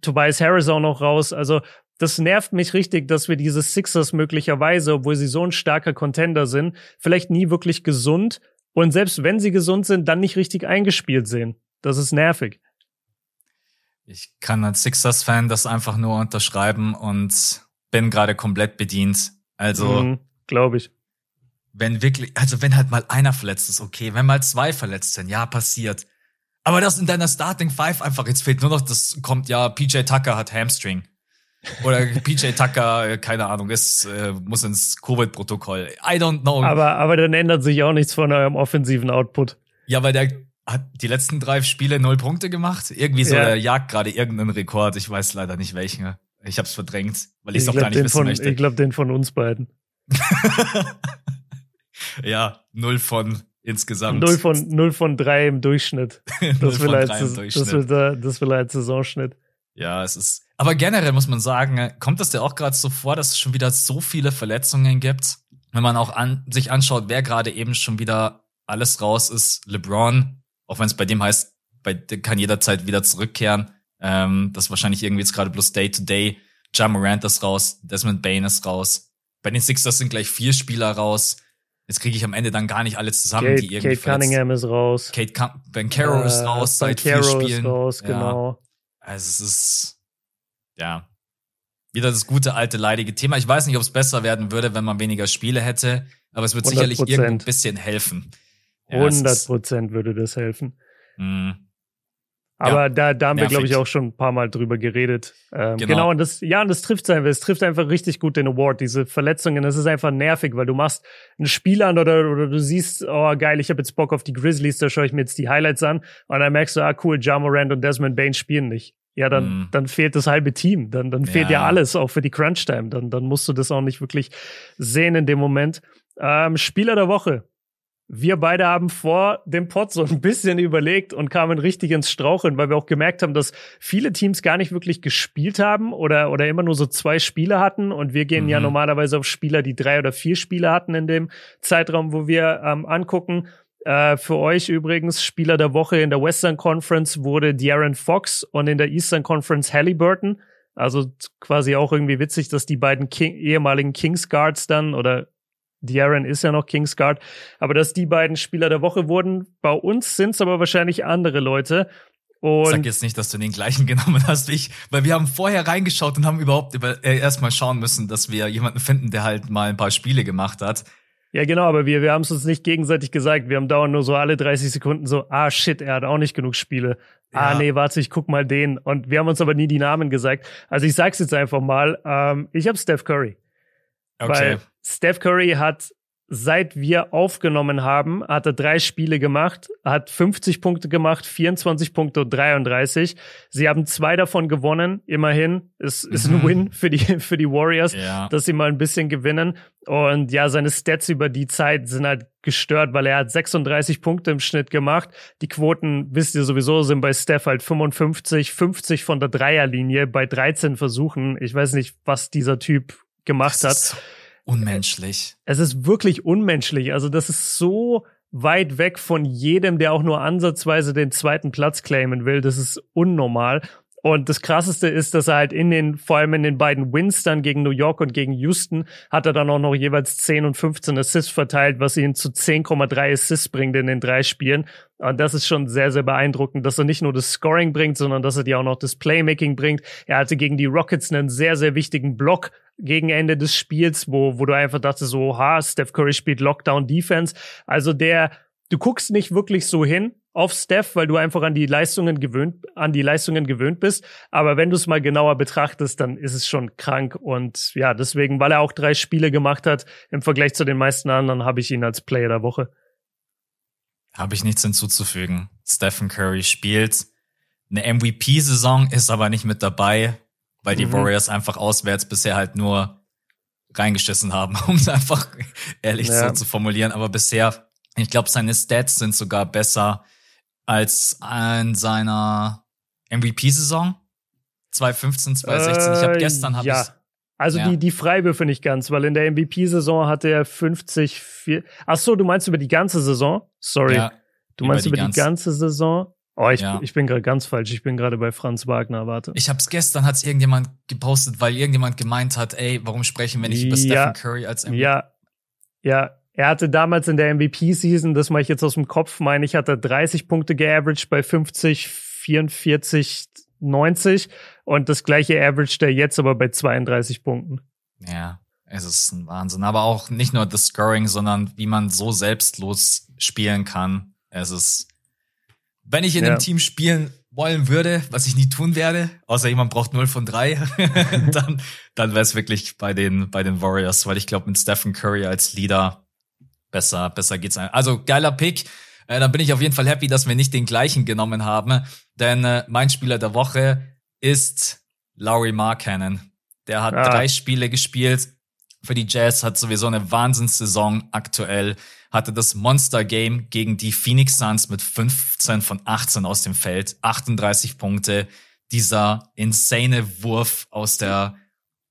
Speaker 2: Tobias Harris auch noch raus. Also das nervt mich richtig, dass wir diese Sixers möglicherweise, obwohl sie so ein starker Contender sind, vielleicht nie wirklich gesund und selbst wenn sie gesund sind, dann nicht richtig eingespielt sehen. Das ist nervig.
Speaker 1: Ich kann als Sixers-Fan das einfach nur unterschreiben und bin gerade komplett bedient. Also. Mhm,
Speaker 2: Glaube ich.
Speaker 1: Wenn wirklich, also wenn halt mal einer verletzt ist, okay. Wenn mal zwei verletzt sind, ja, passiert. Aber das in deiner Starting Five einfach, jetzt fehlt nur noch, das kommt ja, PJ Tucker hat Hamstring. Oder (laughs) PJ Tucker, keine Ahnung, ist, äh, muss ins Covid-Protokoll. I don't know.
Speaker 2: Aber, aber dann ändert sich auch nichts von eurem offensiven Output.
Speaker 1: Ja, weil der hat die letzten drei Spiele null Punkte gemacht. Irgendwie so, ja. er jagt gerade irgendeinen Rekord. Ich weiß leider nicht welchen. Ich hab's verdrängt, weil ich es auch gar nicht wissen
Speaker 2: von,
Speaker 1: möchte.
Speaker 2: Ich glaube, den von uns beiden. (laughs)
Speaker 1: ja, null von insgesamt.
Speaker 2: Null von, null von drei im Durchschnitt. Das will, als, das, will, das will als Saisonschnitt.
Speaker 1: Ja, es ist. Aber generell muss man sagen, kommt es dir auch gerade so vor, dass es schon wieder so viele Verletzungen gibt? Wenn man auch an, sich anschaut, wer gerade eben schon wieder alles raus ist. LeBron, auch wenn es bei dem heißt, bei dem kann jederzeit wieder zurückkehren. Ähm, das ist wahrscheinlich irgendwie jetzt gerade bloß Day to Day. Ja Morant ist raus, Desmond Bain ist raus. Bei den Sixers sind gleich vier Spieler raus. Jetzt kriege ich am Ende dann gar nicht alle zusammen,
Speaker 2: Kate,
Speaker 1: die irgendwie.
Speaker 2: Kate Cunningham ist raus.
Speaker 1: Kate Cun Ben Caro äh, ist raus seit vier Spielen. Ist
Speaker 2: raus, genau.
Speaker 1: Ja. Also es ist ja wieder das gute alte leidige Thema. Ich weiß nicht, ob es besser werden würde, wenn man weniger Spiele hätte, aber es wird 100%. sicherlich irgendwo ein bisschen helfen.
Speaker 2: Ja, 100 Prozent würde das helfen.
Speaker 1: Mh.
Speaker 2: Aber ja, da, da haben nervig. wir, glaube ich, auch schon ein paar Mal drüber geredet. Ähm, genau. genau. und das, ja, und das trifft einfach, es trifft einfach richtig gut den Award, diese Verletzungen. Das ist einfach nervig, weil du machst ein Spiel an oder, oder du siehst, oh geil, ich habe jetzt Bock auf die Grizzlies, da schaue ich mir jetzt die Highlights an und dann merkst du, ah cool, Jamorand und Desmond Bain spielen nicht. ja, dann, mm. dann fehlt das halbe Team. Dann, dann fehlt ja. ja alles, auch für die Crunch-Time. Dann, dann musst du das auch nicht wirklich sehen in dem Moment. Ähm, Spieler der Woche. Wir beide haben vor dem Pod so ein bisschen überlegt und kamen richtig ins Straucheln, weil wir auch gemerkt haben, dass viele Teams gar nicht wirklich gespielt haben oder, oder immer nur so zwei Spiele hatten. Und wir gehen mhm. ja normalerweise auf Spieler, die drei oder vier Spiele hatten in dem Zeitraum, wo wir ähm, angucken. Äh, für euch übrigens Spieler der Woche in der Western Conference wurde De'Aaron Fox und in der Eastern Conference Halliburton. Also quasi auch irgendwie witzig, dass die beiden King ehemaligen Kings Guards dann oder De'Aaron ist ja noch Kings Guard, aber dass die beiden Spieler der Woche wurden. Bei uns sind es aber wahrscheinlich andere Leute. Und
Speaker 1: Sag jetzt nicht, dass du den gleichen (laughs) genommen hast wie ich, weil wir haben vorher reingeschaut und haben überhaupt über, äh, erstmal schauen müssen, dass wir jemanden finden, der halt mal ein paar Spiele gemacht hat.
Speaker 2: Ja, genau, aber wir, wir haben es uns nicht gegenseitig gesagt. Wir haben dauernd nur so alle 30 Sekunden so, ah shit, er hat auch nicht genug Spiele. Ah, ja. Ah nee, warte, ich guck mal den. Und wir haben uns aber nie die Namen gesagt. Also ich sag's jetzt einfach mal. Ähm, ich habe Steph Curry. Okay. Weil Steph Curry hat seit wir aufgenommen haben, hat er drei Spiele gemacht, hat 50 Punkte gemacht, 24 Punkte und 33. Sie haben zwei davon gewonnen, immerhin. Es ist ein mhm. Win für die, für die Warriors, ja. dass sie mal ein bisschen gewinnen. Und ja, seine Stats über die Zeit sind halt gestört, weil er hat 36 Punkte im Schnitt gemacht. Die Quoten, wisst ihr sowieso, sind bei Steph halt 55, 50 von der Dreierlinie bei 13 Versuchen. Ich weiß nicht, was dieser Typ gemacht hat.
Speaker 1: Unmenschlich.
Speaker 2: Es ist wirklich unmenschlich. Also das ist so weit weg von jedem, der auch nur ansatzweise den zweiten Platz claimen will. Das ist unnormal. Und das krasseste ist, dass er halt in den, vor allem in den beiden Wins dann gegen New York und gegen Houston, hat er dann auch noch jeweils 10 und 15 Assists verteilt, was ihn zu 10,3 Assists bringt in den drei Spielen. Und das ist schon sehr, sehr beeindruckend, dass er nicht nur das Scoring bringt, sondern dass er dir auch noch das Playmaking bringt. Er hatte gegen die Rockets einen sehr, sehr wichtigen Block gegen Ende des Spiels, wo, wo du einfach dachtest, so, ha, Steph Curry spielt Lockdown Defense. Also der, du guckst nicht wirklich so hin, auf Steph, weil du einfach an die Leistungen gewöhnt, an die Leistungen gewöhnt bist. Aber wenn du es mal genauer betrachtest, dann ist es schon krank. Und ja, deswegen, weil er auch drei Spiele gemacht hat, im Vergleich zu den meisten anderen, habe ich ihn als Player der Woche.
Speaker 1: Habe ich nichts hinzuzufügen. Stephen Curry spielt eine MVP-Saison, ist aber nicht mit dabei, weil die mhm. Warriors einfach auswärts bisher halt nur reingeschissen haben, (laughs) um es einfach ehrlich ja. so zu formulieren. Aber bisher, ich glaube, seine Stats sind sogar besser als in seiner MVP-Saison 2015, 2016. Äh, ich habe gestern hab
Speaker 2: ja. Also ja. die, die Freiwürfe nicht ganz, weil in der MVP-Saison hatte er 50, 4, ach so, du meinst über die ganze Saison? Sorry. Ja, du meinst über die, über die ganze Saison? Oh, ich, ja. ich bin gerade ganz falsch. Ich bin gerade bei Franz Wagner, warte.
Speaker 1: Ich hab's gestern, hat's irgendjemand gepostet, weil irgendjemand gemeint hat, ey, warum sprechen wir nicht über Stephen Curry als
Speaker 2: MVP? Ja, ja, er hatte damals in der MVP-Season, das mache ich jetzt aus dem Kopf, meine ich, hat er 30 Punkte geaveraged bei 50, 44, 90 und das gleiche Average der jetzt aber bei 32 Punkten.
Speaker 1: Ja, es ist ein Wahnsinn. Aber auch nicht nur das Scoring, sondern wie man so selbstlos spielen kann. Es ist, wenn ich in ja. einem Team spielen wollen würde, was ich nie tun werde, außer jemand braucht 0 von 3, (laughs) dann, dann wäre es wirklich bei den, bei den Warriors, weil ich glaube, mit Stephen Curry als Leader besser, besser geht's. Also geiler Pick. Äh, dann bin ich auf jeden Fall happy, dass wir nicht den gleichen genommen haben, denn äh, mein Spieler der Woche ist Laurie Markkanen. Der hat ah. drei Spiele gespielt für die Jazz, hat sowieso eine Wahnsinnssaison aktuell, hatte das Monster Game gegen die Phoenix Suns mit 15 von 18 aus dem Feld, 38 Punkte, dieser insane Wurf aus der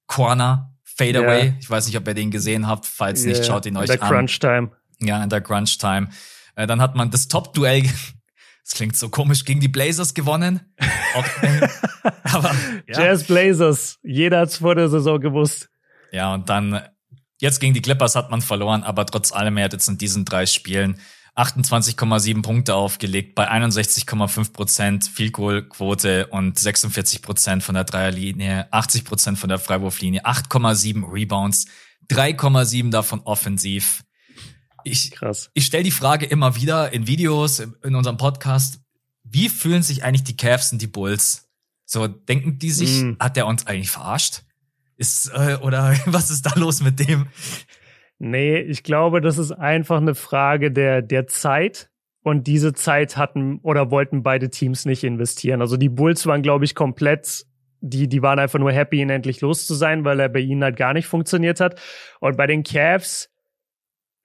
Speaker 1: Corner Fadeaway. Yeah. Ich weiß nicht, ob ihr den gesehen habt. Falls yeah. nicht, schaut ihn euch
Speaker 2: in der
Speaker 1: an.
Speaker 2: Crunch Time.
Speaker 1: Ja, in der Crunch Time. Äh, dann hat man das Top-Duell, (laughs) das klingt so komisch, gegen die Blazers gewonnen. (laughs)
Speaker 2: aber, ja. Jazz Blazers. Jeder hat's vor der Saison gewusst.
Speaker 1: Ja, und dann, jetzt gegen die Clippers hat man verloren, aber trotz allem, er hat jetzt in diesen drei Spielen 28,7 Punkte aufgelegt bei 61,5 Prozent Field Goal Quote und 46 Prozent von der Dreierlinie, 80 Prozent von der Freiwurflinie, 8,7 Rebounds, 3,7 davon offensiv. Ich, Krass. ich stelle die Frage immer wieder in Videos, in unserem Podcast, wie fühlen sich eigentlich die Cavs und die Bulls? So, denken die sich, mm. hat der uns eigentlich verarscht? Ist, äh, oder (laughs) was ist da los mit dem?
Speaker 2: Nee, ich glaube, das ist einfach eine Frage der, der Zeit und diese Zeit hatten oder wollten beide Teams nicht investieren. Also die Bulls waren, glaube ich, komplett die, die waren einfach nur happy, ihn endlich los zu sein, weil er bei ihnen halt gar nicht funktioniert hat. Und bei den Cavs,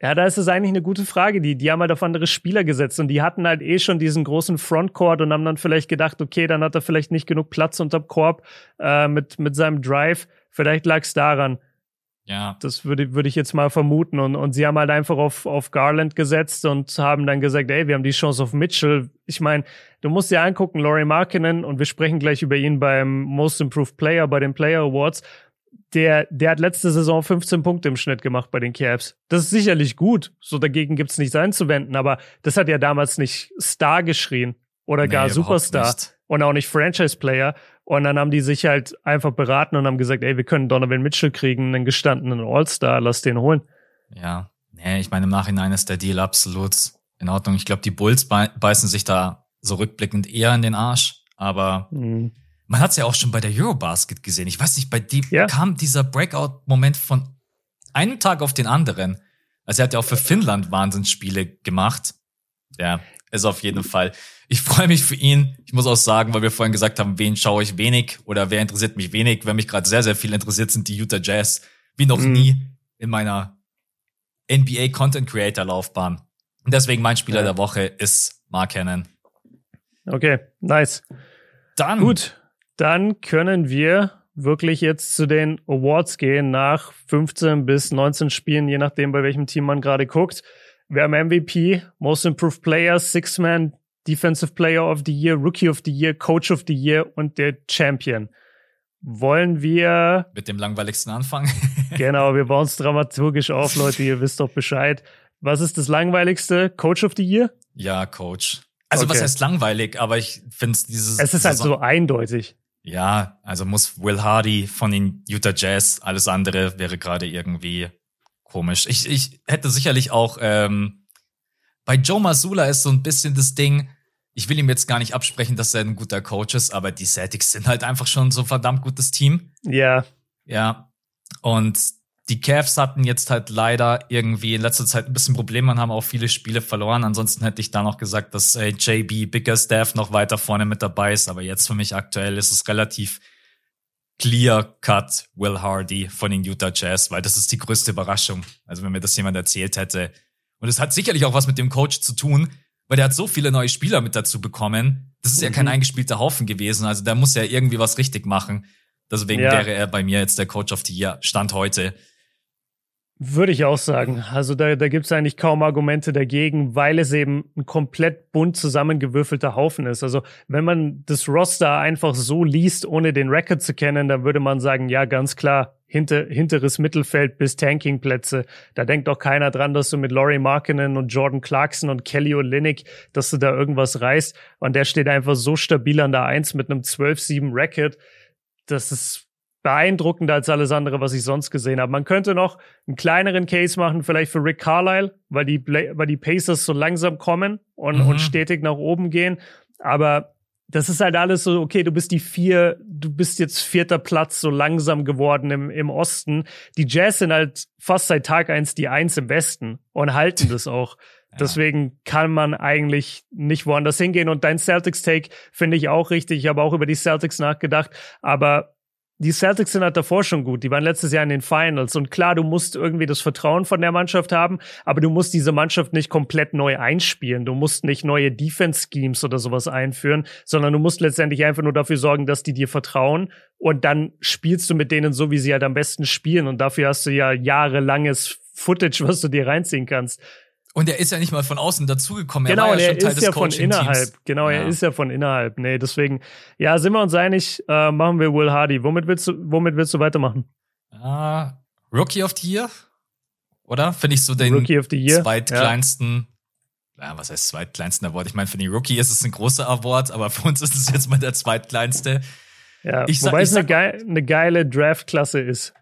Speaker 2: ja, da ist es eigentlich eine gute Frage. Die, die haben halt auf andere Spieler gesetzt und die hatten halt eh schon diesen großen Frontcourt und haben dann vielleicht gedacht, okay, dann hat er vielleicht nicht genug Platz unterm Korb äh, mit, mit seinem Drive. Vielleicht lag es daran.
Speaker 1: Ja.
Speaker 2: Das würde, würde ich jetzt mal vermuten. Und, und sie haben halt einfach auf, auf Garland gesetzt und haben dann gesagt, ey, wir haben die Chance auf Mitchell. Ich meine, du musst dir angucken, Laurie Markinen, und wir sprechen gleich über ihn beim Most Improved Player, bei den Player Awards. Der, der hat letzte Saison 15 Punkte im Schnitt gemacht bei den Cavs. Das ist sicherlich gut. So dagegen gibt's nichts einzuwenden, aber das hat ja damals nicht Star geschrien oder gar nee, Superstar und auch nicht Franchise-Player. Und dann haben die sich halt einfach beraten und haben gesagt, ey, wir können Donovan Mitchell kriegen, einen gestandenen All-Star, lass den holen.
Speaker 1: Ja, nee, ich meine, im Nachhinein ist der Deal absolut in Ordnung. Ich glaube, die Bulls beißen sich da so rückblickend eher in den Arsch, aber mhm. man hat es ja auch schon bei der Eurobasket gesehen. Ich weiß nicht, bei die ja. kam dieser Breakout-Moment von einem Tag auf den anderen. Also er hat ja auch für Finnland Wahnsinnsspiele gemacht. Ja, ist auf jeden Fall ich freue mich für ihn. Ich muss auch sagen, weil wir vorhin gesagt haben, wen schaue ich wenig oder wer interessiert mich wenig. Wer mich gerade sehr, sehr viel interessiert, sind die Utah Jazz. Wie noch mhm. nie in meiner NBA Content Creator Laufbahn. Und deswegen mein Spieler ja. der Woche ist Mark Cannon.
Speaker 2: Okay, nice. Dann. Gut, dann können wir wirklich jetzt zu den Awards gehen nach 15 bis 19 Spielen, je nachdem, bei welchem Team man gerade guckt. Wir haben MVP, Most Improved Player, Six-Man, Defensive Player of the Year, Rookie of the Year, Coach of the Year und der Champion. Wollen wir
Speaker 1: mit dem langweiligsten anfangen? (laughs)
Speaker 2: genau, wir bauen es dramaturgisch auf, Leute, ihr wisst doch Bescheid. Was ist das langweiligste? Coach of the Year?
Speaker 1: Ja, Coach. Also okay. was heißt langweilig, aber ich finde es dieses
Speaker 2: Es ist halt so eindeutig.
Speaker 1: Ja, also muss Will Hardy von den Utah Jazz, alles andere wäre gerade irgendwie komisch. Ich, ich hätte sicherlich auch ähm, bei Joe Masula ist so ein bisschen das Ding, ich will ihm jetzt gar nicht absprechen, dass er ein guter Coach ist, aber die Celtics sind halt einfach schon so ein verdammt gutes Team.
Speaker 2: Ja.
Speaker 1: Ja. Und die Cavs hatten jetzt halt leider irgendwie in letzter Zeit ein bisschen Probleme und haben auch viele Spiele verloren. Ansonsten hätte ich da noch gesagt, dass äh, JB Bickerstaff noch weiter vorne mit dabei ist. Aber jetzt für mich aktuell ist es relativ clear cut Will Hardy von den Utah Jazz, weil das ist die größte Überraschung. Also wenn mir das jemand erzählt hätte. Und es hat sicherlich auch was mit dem Coach zu tun, weil der hat so viele neue Spieler mit dazu bekommen. Das ist ja kein mhm. eingespielter Haufen gewesen. Also der muss ja irgendwie was richtig machen. Deswegen ja. wäre er bei mir jetzt der Coach of the Year. Stand heute.
Speaker 2: Würde ich auch sagen. Also da, da gibt es eigentlich kaum Argumente dagegen, weil es eben ein komplett bunt zusammengewürfelter Haufen ist. Also wenn man das Roster einfach so liest, ohne den Record zu kennen, dann würde man sagen, ja, ganz klar, hinter, hinteres Mittelfeld bis Tankingplätze. Da denkt doch keiner dran, dass du mit Laurie Markinen und Jordan Clarkson und Kelly Olynyk, dass du da irgendwas reißt. Und der steht einfach so stabil an der Eins mit einem 12-7 Record. Das ist beeindruckender als alles andere, was ich sonst gesehen habe. Man könnte noch einen kleineren Case machen, vielleicht für Rick Carlisle, weil die, weil die Pacers so langsam kommen und, mhm. und stetig nach oben gehen. Aber das ist halt alles so, okay, du bist die vier, du bist jetzt vierter Platz so langsam geworden im, im Osten. Die Jazz sind halt fast seit Tag eins die Eins im Westen und halten das auch. (laughs) Ja. Deswegen kann man eigentlich nicht woanders hingehen. Und dein Celtics-Take finde ich auch richtig. Ich habe auch über die Celtics nachgedacht. Aber die Celtics sind halt davor schon gut. Die waren letztes Jahr in den Finals. Und klar, du musst irgendwie das Vertrauen von der Mannschaft haben, aber du musst diese Mannschaft nicht komplett neu einspielen. Du musst nicht neue Defense-Schemes oder sowas einführen, sondern du musst letztendlich einfach nur dafür sorgen, dass die dir vertrauen. Und dann spielst du mit denen so, wie sie halt am besten spielen. Und dafür hast du ja jahrelanges Footage, was du dir reinziehen kannst.
Speaker 1: Und er ist ja nicht mal von außen dazugekommen.
Speaker 2: Genau,
Speaker 1: er,
Speaker 2: ja er ist ja von innerhalb. Genau, ja. er ist ja von innerhalb. Nee, deswegen, ja, sind wir uns einig, äh, machen wir Will Hardy. Womit willst du, womit willst du weitermachen?
Speaker 1: Uh, Rookie of the Year? Oder? Finde ich so den
Speaker 2: Rookie of the Year?
Speaker 1: zweitkleinsten, ja. ja was heißt zweitkleinsten Award? Ich meine, für die Rookie ist es ein großer Award, aber für uns ist es jetzt mal der zweitkleinste.
Speaker 2: Ja, ich wobei sag, es eine, geil, eine geile Draftklasse ist.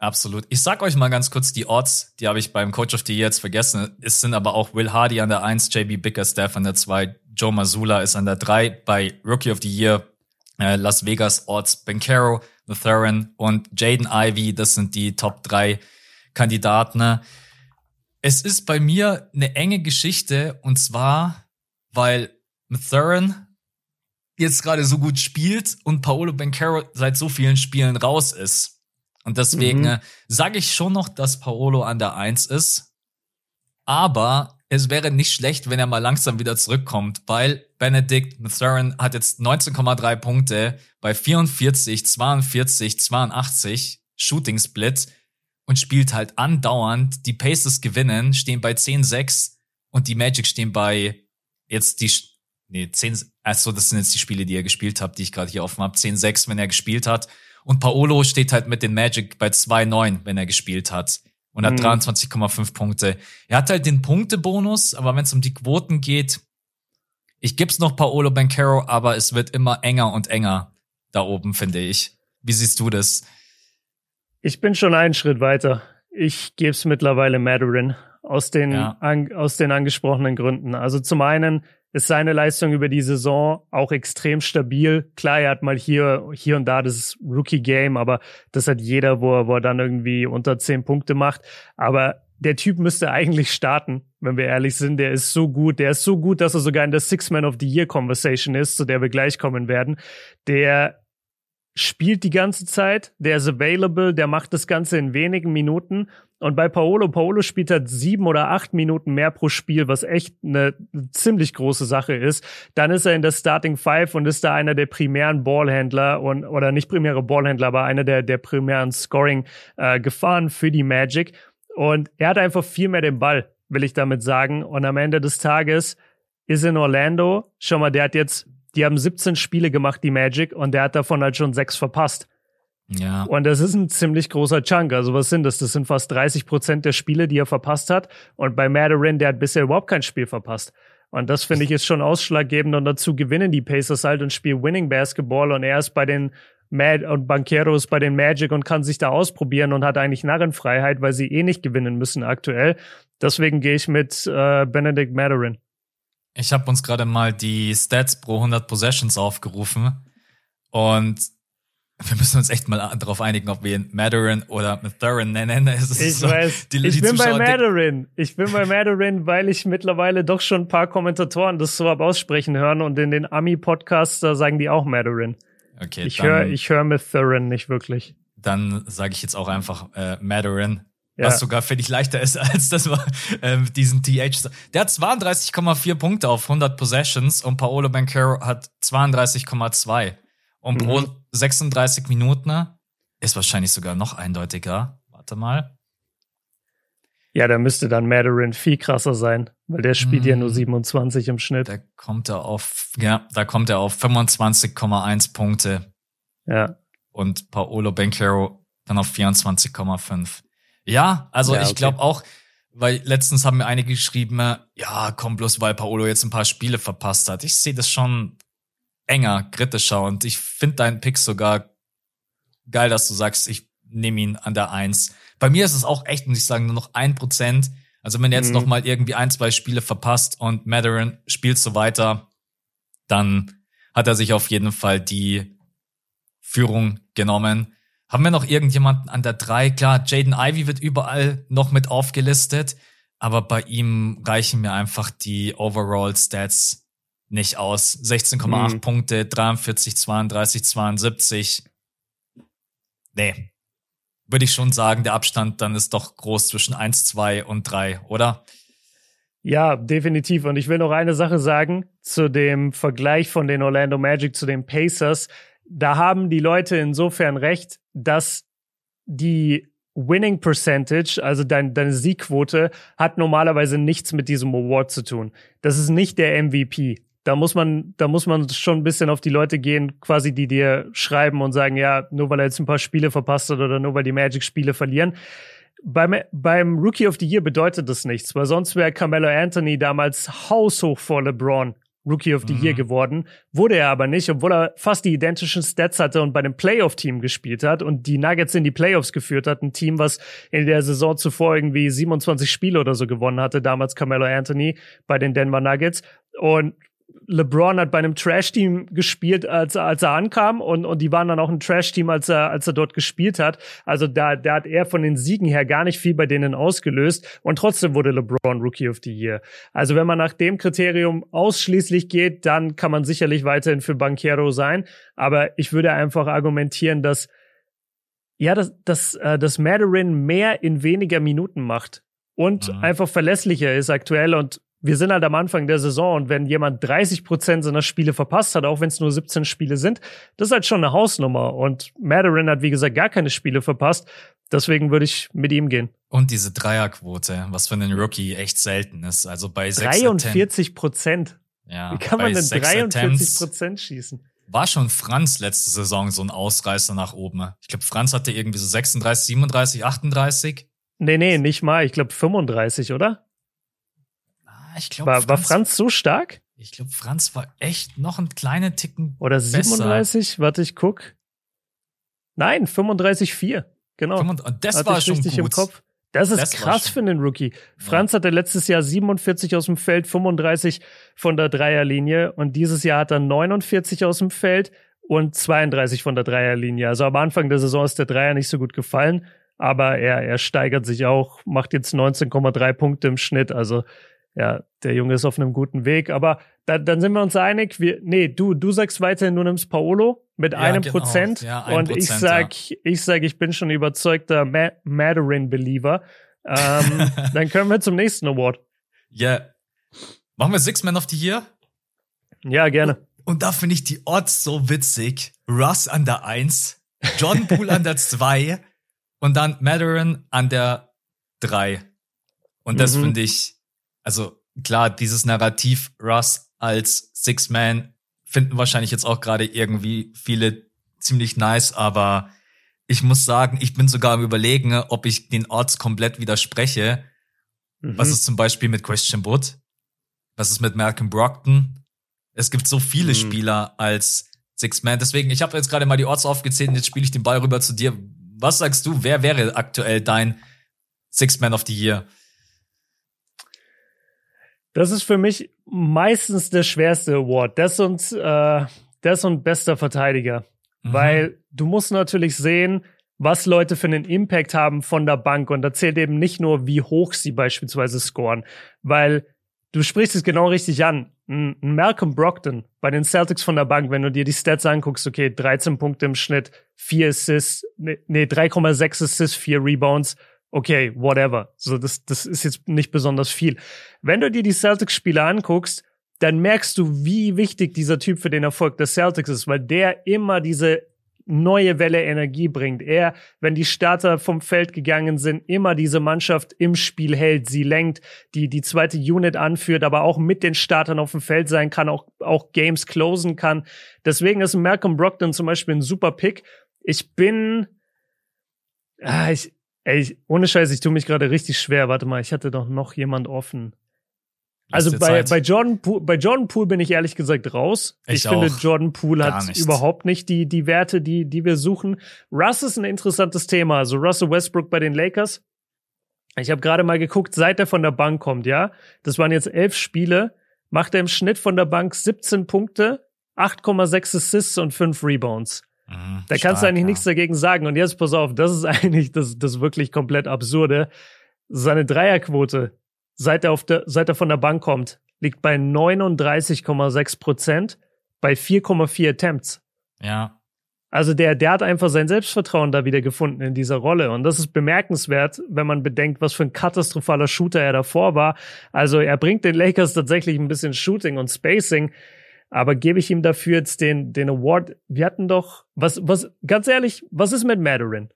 Speaker 1: Absolut. Ich sag euch mal ganz kurz die Odds, die habe ich beim Coach of the Year jetzt vergessen. Es sind aber auch Will Hardy an der 1, JB Bickerstaff an der 2, Joe Mazzulla ist an der 3, bei Rookie of the Year äh, Las Vegas Odds Bencaro, The Theron und Jaden Ivy, das sind die Top 3 Kandidaten. Es ist bei mir eine enge Geschichte und zwar weil Mathurin jetzt gerade so gut spielt und Paolo Bencaro seit so vielen Spielen raus ist. Und deswegen mhm. Äh, sage ich schon noch, dass Paolo an der Eins ist. Aber es wäre nicht schlecht, wenn er mal langsam wieder zurückkommt, weil Benedict Mathurin hat jetzt 19,3 Punkte bei 44, 42, 82 Shooting Split und spielt halt andauernd. Die Pacers gewinnen, stehen bei 10-6 und die Magic stehen bei jetzt die nee, 10 also das sind jetzt die Spiele, die er gespielt hat, die ich gerade hier offen habe. 10-6, wenn er gespielt hat. Und Paolo steht halt mit den Magic bei 2-9, wenn er gespielt hat. Und hat mhm. 23,5 Punkte. Er hat halt den Punktebonus, aber wenn es um die Quoten geht, ich gib's noch Paolo Bancaro, aber es wird immer enger und enger da oben, finde ich. Wie siehst du das?
Speaker 2: Ich bin schon einen Schritt weiter. Ich gebe es mittlerweile Maderin aus den, ja. an, aus den angesprochenen Gründen. Also zum einen ist seine Leistung über die Saison auch extrem stabil. Klar, er hat mal hier, hier und da das Rookie-Game, aber das hat jeder, wo er, wo er dann irgendwie unter zehn Punkte macht. Aber der Typ müsste eigentlich starten, wenn wir ehrlich sind. Der ist so gut. Der ist so gut, dass er sogar in der Six-Man of the Year Conversation ist, zu der wir gleich kommen werden. Der spielt die ganze Zeit, der ist available, der macht das Ganze in wenigen Minuten. Und bei Paolo, Paolo spielt halt sieben oder acht Minuten mehr pro Spiel, was echt eine ziemlich große Sache ist. Dann ist er in der Starting Five und ist da einer der primären Ballhändler und oder nicht primäre Ballhändler, aber einer der, der primären Scoring-Gefahren äh, für die Magic. Und er hat einfach viel mehr den Ball, will ich damit sagen. Und am Ende des Tages ist in Orlando, schon mal, der hat jetzt die haben 17 Spiele gemacht, die Magic, und der hat davon halt schon sechs verpasst.
Speaker 1: Ja.
Speaker 2: Und das ist ein ziemlich großer Chunk. Also was sind das? Das sind fast 30 Prozent der Spiele, die er verpasst hat. Und bei Madarin, der hat bisher überhaupt kein Spiel verpasst. Und das finde ich ist schon ausschlaggebend. Und dazu gewinnen die Pacers halt und spielen Winning Basketball. Und er ist bei den Mad und Banqueros bei den Magic und kann sich da ausprobieren und hat eigentlich Narrenfreiheit, weil sie eh nicht gewinnen müssen aktuell. Deswegen gehe ich mit äh, Benedict Madarin.
Speaker 1: Ich habe uns gerade mal die Stats pro 100 Possessions aufgerufen und wir müssen uns echt mal darauf einigen, ob wir ihn Madarin oder Mathurin nennen.
Speaker 2: ich so, weiß. Die, ich die bin Zuschauer bei Madarin. Ich bin bei Madarin, weil ich mittlerweile doch schon ein paar Kommentatoren das so ab aussprechen hören und in den Ami-Podcasts, da sagen die auch Madarin. Okay. Ich höre ich hör Mathurin nicht wirklich.
Speaker 1: Dann sage ich jetzt auch einfach äh, Madarin. Ja. Was sogar, finde ich, leichter ist (laughs) als das war, ähm, diesen TH. Der hat 32,4 Punkte auf 100 Possessions und Paolo Bancaro hat 32,2. Und mhm. pro 36 Minuten ist wahrscheinlich sogar noch eindeutiger. Warte mal.
Speaker 2: Ja, da müsste dann Madarin viel krasser sein, weil der spielt mhm. ja nur 27 im Schnitt.
Speaker 1: Da kommt er auf, ja, da kommt er auf 25,1 Punkte.
Speaker 2: Ja.
Speaker 1: Und Paolo Bancaro dann auf 24,5. Ja, also ja, ich glaube auch, weil letztens haben mir einige geschrieben, ja, komm bloß, weil Paolo jetzt ein paar Spiele verpasst hat. Ich sehe das schon enger, kritischer und ich finde deinen Pick sogar geil, dass du sagst, ich nehme ihn an der Eins. Bei mir ist es auch echt, muss ich sagen, nur noch ein Prozent. Also wenn er jetzt mhm. noch mal irgendwie ein, zwei Spiele verpasst und Madarin spielt so weiter, dann hat er sich auf jeden Fall die Führung genommen. Haben wir noch irgendjemanden an der drei? Klar, Jaden Ivy wird überall noch mit aufgelistet, aber bei ihm reichen mir einfach die Overall Stats nicht aus. 16,8 mhm. Punkte, 43, 32, 72. Nee. Würde ich schon sagen, der Abstand dann ist doch groß zwischen 1, 2 und 3, oder?
Speaker 2: Ja, definitiv. Und ich will noch eine Sache sagen zu dem Vergleich von den Orlando Magic zu den Pacers da haben die Leute insofern recht, dass die Winning Percentage, also dein, deine Siegquote, hat normalerweise nichts mit diesem Award zu tun. Das ist nicht der MVP. Da muss man, da muss man schon ein bisschen auf die Leute gehen, quasi, die dir schreiben und sagen, ja, nur weil er jetzt ein paar Spiele verpasst hat oder nur weil die Magic Spiele verlieren. Beim, beim Rookie of the Year bedeutet das nichts, weil sonst wäre Carmelo Anthony damals haushoch vor LeBron Rookie of the mhm. Year geworden. Wurde er aber nicht, obwohl er fast die identischen Stats hatte und bei dem Playoff-Team gespielt hat und die Nuggets in die Playoffs geführt hat. Ein Team, was in der Saison zuvor irgendwie 27 Spiele oder so gewonnen hatte, damals Carmelo Anthony bei den Denver Nuggets. Und LeBron hat bei einem Trash-Team gespielt, als, als er ankam und, und die waren dann auch ein Trash-Team, als er, als er dort gespielt hat. Also da, da hat er von den Siegen her gar nicht viel bei denen ausgelöst und trotzdem wurde LeBron Rookie of the Year. Also wenn man nach dem Kriterium ausschließlich geht, dann kann man sicherlich weiterhin für Banquero sein. Aber ich würde einfach argumentieren, dass ja, dass, dass, äh, dass Maderin mehr in weniger Minuten macht und mhm. einfach verlässlicher ist aktuell und wir sind halt am Anfang der Saison und wenn jemand 30 Prozent seiner Spiele verpasst hat, auch wenn es nur 17 Spiele sind, das ist halt schon eine Hausnummer. Und Maderin hat, wie gesagt, gar keine Spiele verpasst. Deswegen würde ich mit ihm gehen.
Speaker 1: Und diese Dreierquote, was für einen Rookie echt selten ist. Also bei
Speaker 2: 43 Prozent. Ja, Wie kann man denn 43 Prozent schießen?
Speaker 1: War schon Franz letzte Saison so ein Ausreißer nach oben. Ich glaube, Franz hatte irgendwie so 36, 37, 38.
Speaker 2: Nee, nee, nicht mal. Ich glaube 35, oder?
Speaker 1: Ich glaub,
Speaker 2: war, Franz, war Franz so stark?
Speaker 1: Ich glaube, Franz war echt noch ein kleiner Ticken.
Speaker 2: Oder 37? Besser. Warte, ich guck. Nein, 35,4. Genau.
Speaker 1: Und das Hatte war schon richtig gut. im Kopf.
Speaker 2: Das ist das krass für einen Rookie. Franz ja. hatte letztes Jahr 47 aus dem Feld, 35 von der Dreierlinie und dieses Jahr hat er 49 aus dem Feld und 32 von der Dreierlinie. Also am Anfang der Saison ist der Dreier nicht so gut gefallen, aber er, er steigert sich auch, macht jetzt 19,3 Punkte im Schnitt. Also ja, der Junge ist auf einem guten Weg. Aber da, dann sind wir uns einig. Wir, nee, du, du sagst weiterhin, du nimmst Paolo mit ja, einem genau. Prozent. Ja, ein und Prozent, ich sag, ja. ich sag, ich bin schon überzeugter Ma Mandarin-Believer. Ähm, (laughs) dann können wir zum nächsten Award.
Speaker 1: Ja. Yeah. Machen wir Six Man of the Year?
Speaker 2: Ja, gerne.
Speaker 1: Und, und da finde ich die Odds so witzig. Russ an der 1, John Poole an der 2 und dann Mandarin an der 3. Und das mhm. finde ich also klar, dieses Narrativ Russ als Six-Man finden wahrscheinlich jetzt auch gerade irgendwie viele ziemlich nice, aber ich muss sagen, ich bin sogar am überlegen, ob ich den Orts komplett widerspreche. Mhm. Was ist zum Beispiel mit Christian Wood? Was ist mit Malcolm Brockton? Es gibt so viele mhm. Spieler als Six-Man. Deswegen, ich habe jetzt gerade mal die Orts aufgezählt und jetzt spiele ich den Ball rüber zu dir. Was sagst du, wer wäre aktuell dein Six-Man of the Year?
Speaker 2: Das ist für mich meistens der schwerste Award. Das und, äh, das und bester Verteidiger. Mhm. Weil du musst natürlich sehen, was Leute für einen Impact haben von der Bank. Und da zählt eben nicht nur, wie hoch sie beispielsweise scoren. Weil du sprichst es genau richtig an. Ein Malcolm Brockton bei den Celtics von der Bank, wenn du dir die Stats anguckst, okay, 13 Punkte im Schnitt, 4 Assists, nee, 3,6 Assists, 4 Rebounds okay, whatever. So, das, das ist jetzt nicht besonders viel. Wenn du dir die Celtics-Spiele anguckst, dann merkst du, wie wichtig dieser Typ für den Erfolg der Celtics ist, weil der immer diese neue Welle Energie bringt. Er, wenn die Starter vom Feld gegangen sind, immer diese Mannschaft im Spiel hält, sie lenkt, die die zweite Unit anführt, aber auch mit den Startern auf dem Feld sein kann, auch, auch Games closen kann. Deswegen ist Malcolm Brockton zum Beispiel ein super Pick. Ich bin, ah, ich, Ey, ohne Scheiß, ich tue mich gerade richtig schwer. Warte mal, ich hatte doch noch jemand offen. Also bei, bei, Jordan Poole, bei Jordan Poole bin ich ehrlich gesagt raus. Ich, ich finde, Jordan Poole hat nicht. überhaupt nicht die, die Werte, die, die wir suchen. Russ ist ein interessantes Thema. Also Russell Westbrook bei den Lakers. Ich habe gerade mal geguckt, seit er von der Bank kommt, ja. Das waren jetzt elf Spiele. Macht er im Schnitt von der Bank 17 Punkte, 8,6 Assists und 5 Rebounds. Mhm, da kannst du eigentlich ja. nichts dagegen sagen. Und jetzt pass auf, das ist (laughs) eigentlich das, das wirklich komplett absurde. Seine Dreierquote, seit er, auf der, seit er von der Bank kommt, liegt bei 39,6 Prozent bei 4,4 Attempts.
Speaker 1: Ja.
Speaker 2: Also der, der hat einfach sein Selbstvertrauen da wieder gefunden in dieser Rolle. Und das ist bemerkenswert, wenn man bedenkt, was für ein katastrophaler Shooter er davor war. Also er bringt den Lakers tatsächlich ein bisschen Shooting und Spacing. Aber gebe ich ihm dafür jetzt den, den Award? Wir hatten doch, was, was, ganz ehrlich, was ist mit Maderin?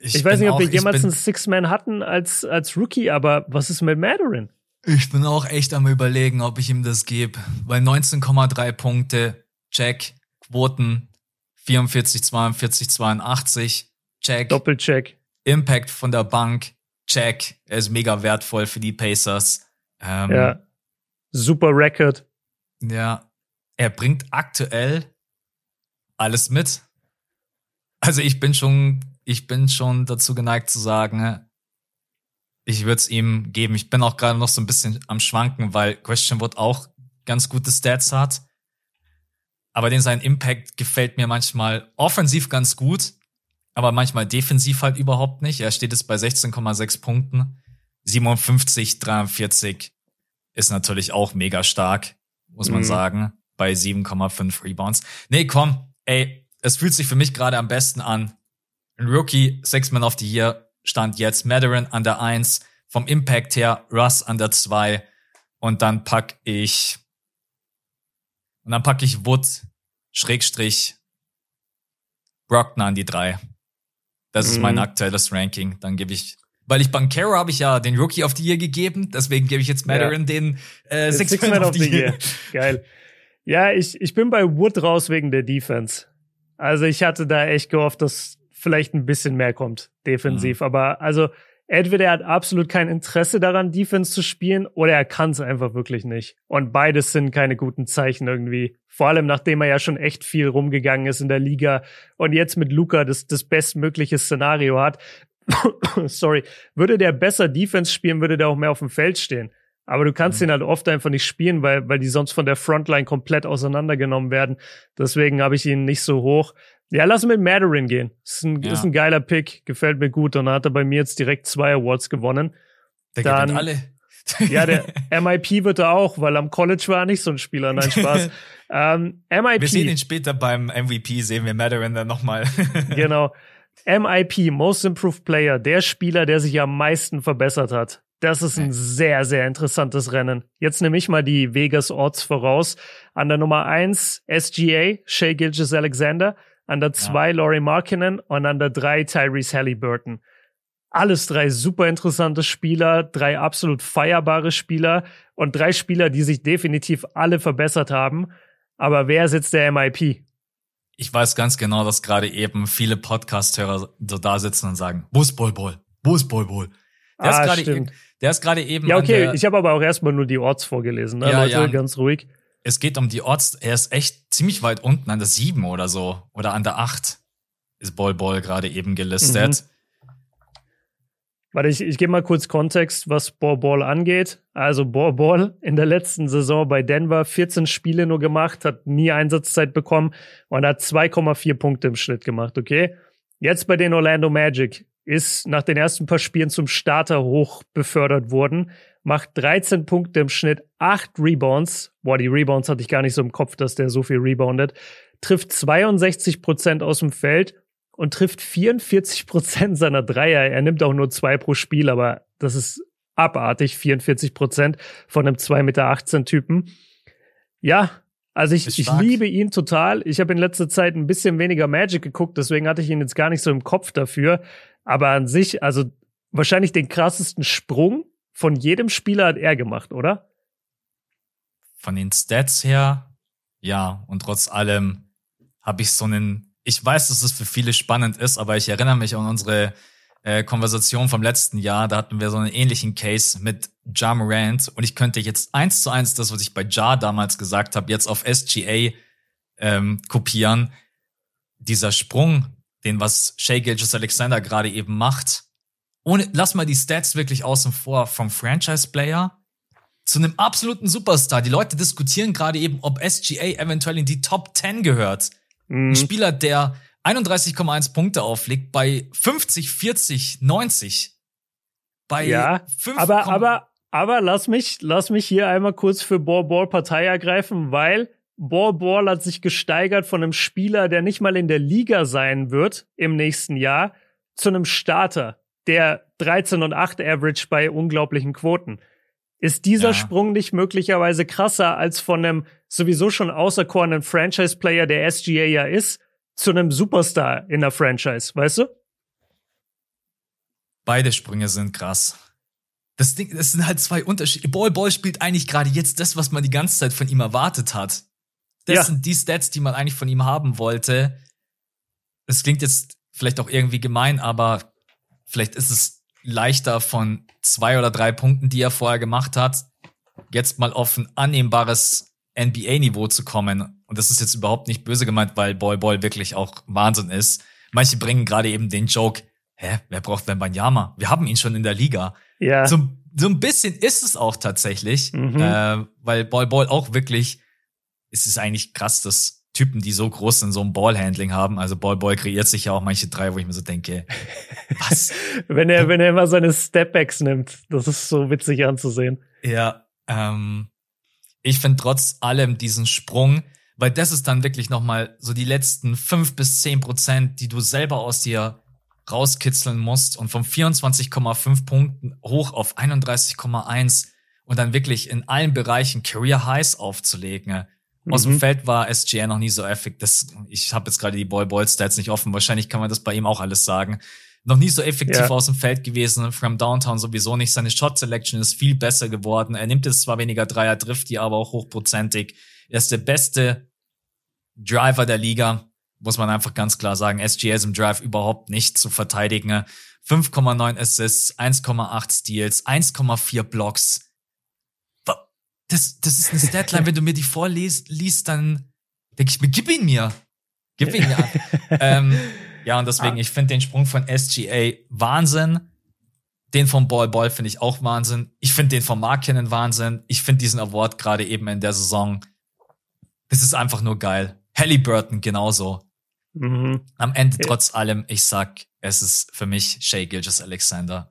Speaker 2: Ich, ich weiß nicht, ob auch, wir jemals einen Six-Man hatten als, als Rookie, aber was ist mit Maderin?
Speaker 1: Ich bin auch echt am überlegen, ob ich ihm das gebe. Weil 19,3 Punkte, check, Quoten, 44, 42, 82, check.
Speaker 2: Doppelcheck.
Speaker 1: Impact von der Bank, check. Er ist mega wertvoll für die Pacers.
Speaker 2: Ähm, ja. Super Record.
Speaker 1: Ja, er bringt aktuell alles mit. Also ich bin schon, ich bin schon dazu geneigt zu sagen, ich würde es ihm geben. Ich bin auch gerade noch so ein bisschen am Schwanken, weil Question Wood auch ganz gute Stats hat. Aber den sein Impact gefällt mir manchmal offensiv ganz gut, aber manchmal defensiv halt überhaupt nicht. Er steht jetzt bei 16,6 Punkten. 57, 43 ist natürlich auch mega stark, muss man mhm. sagen, bei 7,5 Rebounds. Nee, komm, ey, es fühlt sich für mich gerade am besten an. Ein Rookie, Six Man of the Year, stand jetzt Madarin an der 1, vom Impact her Russ an der 2 und dann pack ich und dann pack ich Wood Schrägstrich Brockner an die 3. Das ist mein mhm. aktuelles Ranking. Dann gebe ich weil ich Bankero habe ich ja den Rookie of the Year gegeben, deswegen gebe ich jetzt Madarin ja. den äh, Six, Six Man, Man of the Year. Year.
Speaker 2: Geil. Ja, ich, ich bin bei Wood raus wegen der Defense. Also ich hatte da echt gehofft, dass vielleicht ein bisschen mehr kommt, defensiv. Mhm. Aber also entweder er hat absolut kein Interesse daran, Defense zu spielen, oder er kann es einfach wirklich nicht. Und beides sind keine guten Zeichen irgendwie. Vor allem, nachdem er ja schon echt viel rumgegangen ist in der Liga und jetzt mit Luca das, das bestmögliche Szenario hat. (laughs) Sorry. Würde der besser Defense spielen, würde der auch mehr auf dem Feld stehen. Aber du kannst mhm. ihn halt oft einfach nicht spielen, weil, weil die sonst von der Frontline komplett auseinandergenommen werden. Deswegen habe ich ihn nicht so hoch. Ja, lass mit Madarin gehen. Ist ein, ja. ist ein geiler Pick, gefällt mir gut. Und dann hat er bei mir jetzt direkt zwei Awards gewonnen.
Speaker 1: Der dann, gewinnt alle.
Speaker 2: ja, der (laughs) MIP wird er auch, weil am College war er nicht so ein Spieler. Nein, Spaß. (laughs) ähm, MIP.
Speaker 1: Wir sehen ihn später beim MVP, sehen wir Madarin dann nochmal.
Speaker 2: genau. MIP, Most Improved Player, der Spieler, der sich am meisten verbessert hat. Das ist ein sehr, sehr interessantes Rennen. Jetzt nehme ich mal die Vegas Odds voraus. An der Nummer eins SGA, Shea Gilgis Alexander. An der zwei ja. Laurie Markinen und an der drei Tyrese Halliburton. Alles drei super interessante Spieler, drei absolut feierbare Spieler und drei Spieler, die sich definitiv alle verbessert haben. Aber wer ist jetzt der MIP?
Speaker 1: Ich weiß ganz genau, dass gerade eben viele Podcast-Hörer so da sitzen und sagen, wo ist Bol Bol? Wo ist Bol Bol? Der ah, ist gerade eben, der ist gerade eben.
Speaker 2: Ja, okay, ich habe aber auch erstmal nur die Orts vorgelesen, ne? Ja, Leute, ja. ganz ruhig.
Speaker 1: Es geht um die Orts, er ist echt ziemlich weit unten an der 7 oder so. Oder an der 8 ist Bol Bol gerade eben gelistet. Mhm.
Speaker 2: Warte, ich, ich gebe mal kurz Kontext, was Ball Ball angeht. Also Ball Ball in der letzten Saison bei Denver 14 Spiele nur gemacht, hat nie Einsatzzeit bekommen und hat 2,4 Punkte im Schnitt gemacht, okay? Jetzt bei den Orlando Magic ist nach den ersten paar Spielen zum Starter hoch befördert worden, macht 13 Punkte im Schnitt, 8 Rebounds. Boah, die Rebounds hatte ich gar nicht so im Kopf, dass der so viel reboundet. Trifft 62 Prozent aus dem Feld und trifft 44 Prozent seiner Dreier. Er nimmt auch nur zwei pro Spiel, aber das ist abartig, 44 Prozent von einem 2,18 Meter Typen. Ja, also ich, ich liebe ihn total. Ich habe in letzter Zeit ein bisschen weniger Magic geguckt, deswegen hatte ich ihn jetzt gar nicht so im Kopf dafür. Aber an sich, also wahrscheinlich den krassesten Sprung von jedem Spieler hat er gemacht, oder?
Speaker 1: Von den Stats her, ja. Und trotz allem habe ich so einen, ich weiß, dass es für viele spannend ist, aber ich erinnere mich an unsere äh, Konversation vom letzten Jahr. Da hatten wir so einen ähnlichen Case mit Ja Morant. Und ich könnte jetzt eins zu eins das, was ich bei Ja damals gesagt habe, jetzt auf SGA ähm, kopieren. Dieser Sprung, den was Shea Gilgis Alexander gerade eben macht, ohne, lass mal die Stats wirklich außen vor, vom Franchise-Player zu einem absoluten Superstar. Die Leute diskutieren gerade eben, ob SGA eventuell in die Top 10 gehört. Mhm. Ein Spieler, der 31,1 Punkte auflegt bei 50, 40, 90.
Speaker 2: Bei ja, 5, aber, aber, aber lass mich, lass mich hier einmal kurz für Ball Ball Partei ergreifen, weil Ball Ball hat sich gesteigert von einem Spieler, der nicht mal in der Liga sein wird im nächsten Jahr, zu einem Starter, der 13 und 8 Average bei unglaublichen Quoten. Ist dieser ja. Sprung nicht möglicherweise krasser als von einem sowieso schon außerkorenen Franchise-Player, der SGA ja ist, zu einem Superstar in der Franchise, weißt du?
Speaker 1: Beide Sprünge sind krass. Das Ding, das sind halt zwei Unterschiede. Ball Ball spielt eigentlich gerade jetzt das, was man die ganze Zeit von ihm erwartet hat. Das ja. sind die Stats, die man eigentlich von ihm haben wollte. Es klingt jetzt vielleicht auch irgendwie gemein, aber vielleicht ist es leichter von zwei oder drei Punkten, die er vorher gemacht hat, jetzt mal auf ein annehmbares NBA-Niveau zu kommen. Und das ist jetzt überhaupt nicht böse gemeint, weil Boy Boy wirklich auch Wahnsinn ist. Manche bringen gerade eben den Joke, hä, wer braucht Wembanyama? Wir haben ihn schon in der Liga.
Speaker 2: Ja.
Speaker 1: So, so ein bisschen ist es auch tatsächlich, mhm. äh, weil Ball Ball auch wirklich, es ist eigentlich krass, dass Typen, die so groß sind, so ein Ballhandling haben. Also Ball Ball kreiert sich ja auch manche drei, wo ich mir so denke, was? (laughs)
Speaker 2: wenn er, wenn er immer seine Stepbacks nimmt, das ist so witzig anzusehen.
Speaker 1: Ja, ähm, ich finde trotz allem diesen Sprung, weil das ist dann wirklich nochmal so die letzten fünf bis zehn Prozent, die du selber aus dir rauskitzeln musst und von 24,5 Punkten hoch auf 31,1 und dann wirklich in allen Bereichen Career Highs aufzulegen. Aus mhm. dem Feld war SGR noch nie so effektiv. Das, ich habe jetzt gerade die Boy-Boy-Stats nicht offen. Wahrscheinlich kann man das bei ihm auch alles sagen. Noch nie so effektiv ja. aus dem Feld gewesen. From Downtown sowieso nicht. Seine Shot Selection ist viel besser geworden. Er nimmt jetzt zwar weniger Dreier, trifft die aber auch hochprozentig. Er ist der beste Driver der Liga. Muss man einfach ganz klar sagen. SGR ist im Drive überhaupt nicht zu verteidigen. 5,9 Assists, 1,8 Steals, 1,4 Blocks das, das ist eine Statline, wenn du mir die vorliest, liest, dann denke ich mir, gib ihn mir. Gib ihn mir. (laughs) ähm, ja, und deswegen, ich finde den Sprung von SGA Wahnsinn. Den vom Ball Ball finde ich auch Wahnsinn. Ich finde den von Markinen Wahnsinn. Ich finde diesen Award gerade eben in der Saison. Das ist einfach nur geil. Halliburton genauso. Mhm. Am Ende trotz allem, ich sag, es ist für mich Shay Gilgis Alexander.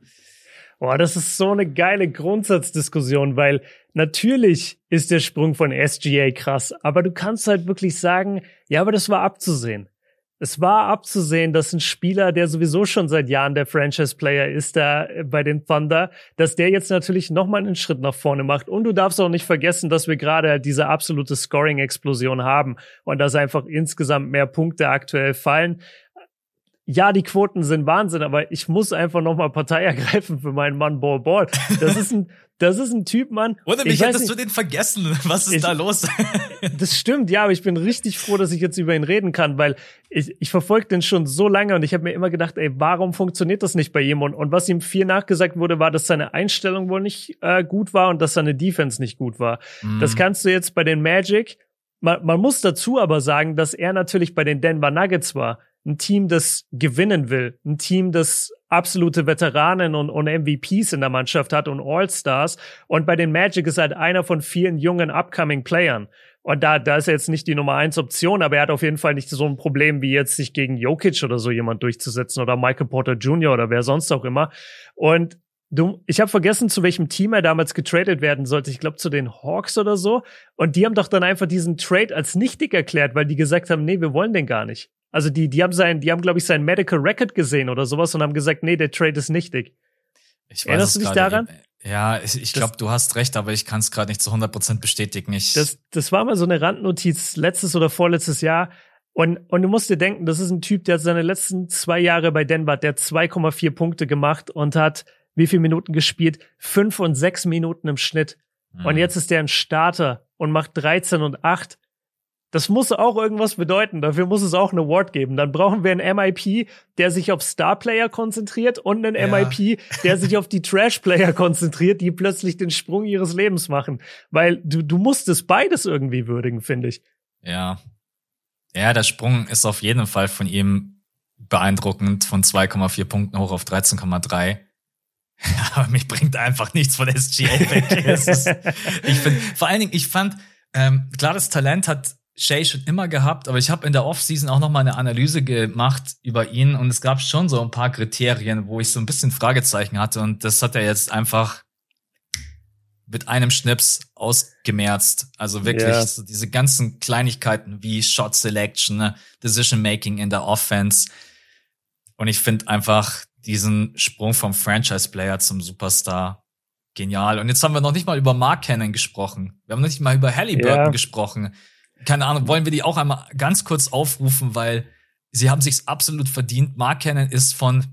Speaker 2: Boah, das ist so eine geile Grundsatzdiskussion, weil natürlich ist der Sprung von SGA krass, aber du kannst halt wirklich sagen, ja, aber das war abzusehen. Es war abzusehen, dass ein Spieler, der sowieso schon seit Jahren der Franchise-Player ist, da bei den Thunder, dass der jetzt natürlich nochmal einen Schritt nach vorne macht. Und du darfst auch nicht vergessen, dass wir gerade diese absolute Scoring-Explosion haben und dass einfach insgesamt mehr Punkte aktuell fallen ja, die Quoten sind Wahnsinn, aber ich muss einfach nochmal Partei (laughs) ergreifen für meinen Mann Ball Ball. Das ist ein, das ist ein Typ, Mann.
Speaker 1: Ohne mich hättest nicht, du den vergessen. (laughs) Was ist ich, da los? (laughs)
Speaker 2: das stimmt, ja, aber ich bin richtig froh, dass ich jetzt über ihn reden kann, weil ich, ich verfolge den schon so lange und ich habe mir immer gedacht, ey, warum funktioniert das nicht bei ihm? Und, was ihm viel nachgesagt wurde, war, dass seine Einstellung wohl nicht äh, gut war und dass seine Defense nicht gut war. Mm. Das kannst du jetzt bei den Magic man, man muss dazu aber sagen, dass er natürlich bei den Denver Nuggets war ein Team, das gewinnen will, ein Team, das absolute Veteranen und, und MVPs in der Mannschaft hat und All-Stars. Und bei den Magic ist halt einer von vielen jungen upcoming Playern. Und da, da ist er jetzt nicht die Nummer eins Option, aber er hat auf jeden Fall nicht so ein Problem, wie jetzt sich gegen Jokic oder so jemand durchzusetzen oder Michael Porter Jr. oder wer sonst auch immer. Und Du, ich habe vergessen, zu welchem Team er damals getradet werden sollte. Ich glaube zu den Hawks oder so. Und die haben doch dann einfach diesen Trade als nichtig erklärt, weil die gesagt haben, nee, wir wollen den gar nicht. Also die, die haben sein, die haben, glaube ich, sein Medical Record gesehen oder sowas und haben gesagt, nee, der Trade ist nichtig.
Speaker 1: Ich weiß Erinnerst du dich daran? Ja, ich, ich glaube, du hast recht, aber ich kann es gerade nicht zu 100% bestätigen. Ich
Speaker 2: das, das war mal so eine Randnotiz letztes oder vorletztes Jahr. Und, und du musst dir denken, das ist ein Typ, der hat seine letzten zwei Jahre bei Denver, der hat 2,4 Punkte gemacht und hat wie viele Minuten gespielt? Fünf und sechs Minuten im Schnitt. Mhm. Und jetzt ist der ein Starter und macht 13 und 8. Das muss auch irgendwas bedeuten. Dafür muss es auch einen Award geben. Dann brauchen wir einen MIP, der sich auf Star-Player konzentriert und einen ja. MIP, der sich auf die Trash-Player konzentriert, die plötzlich den Sprung ihres Lebens machen. Weil du, du musst es beides irgendwie würdigen, finde ich.
Speaker 1: Ja. Ja, der Sprung ist auf jeden Fall von ihm beeindruckend, von 2,4 Punkten hoch auf 13,3. (laughs) Aber mich bringt einfach nichts von SGA weg. (laughs) ist, ich find, vor allen Dingen, ich fand, ähm, klar, das Talent hat Shay schon immer gehabt, aber ich habe in der Offseason auch noch mal eine Analyse gemacht über ihn und es gab schon so ein paar Kriterien, wo ich so ein bisschen Fragezeichen hatte und das hat er jetzt einfach mit einem Schnips ausgemerzt. Also wirklich yeah. so diese ganzen Kleinigkeiten wie Shot Selection, ne, Decision Making in der Offense. Und ich finde einfach diesen Sprung vom Franchise-Player zum Superstar genial. Und jetzt haben wir noch nicht mal über Mark Cannon gesprochen. Wir haben noch nicht mal über Halliburton yeah. gesprochen keine Ahnung, wollen wir die auch einmal ganz kurz aufrufen, weil sie haben sich's absolut verdient. Mark Cannon ist von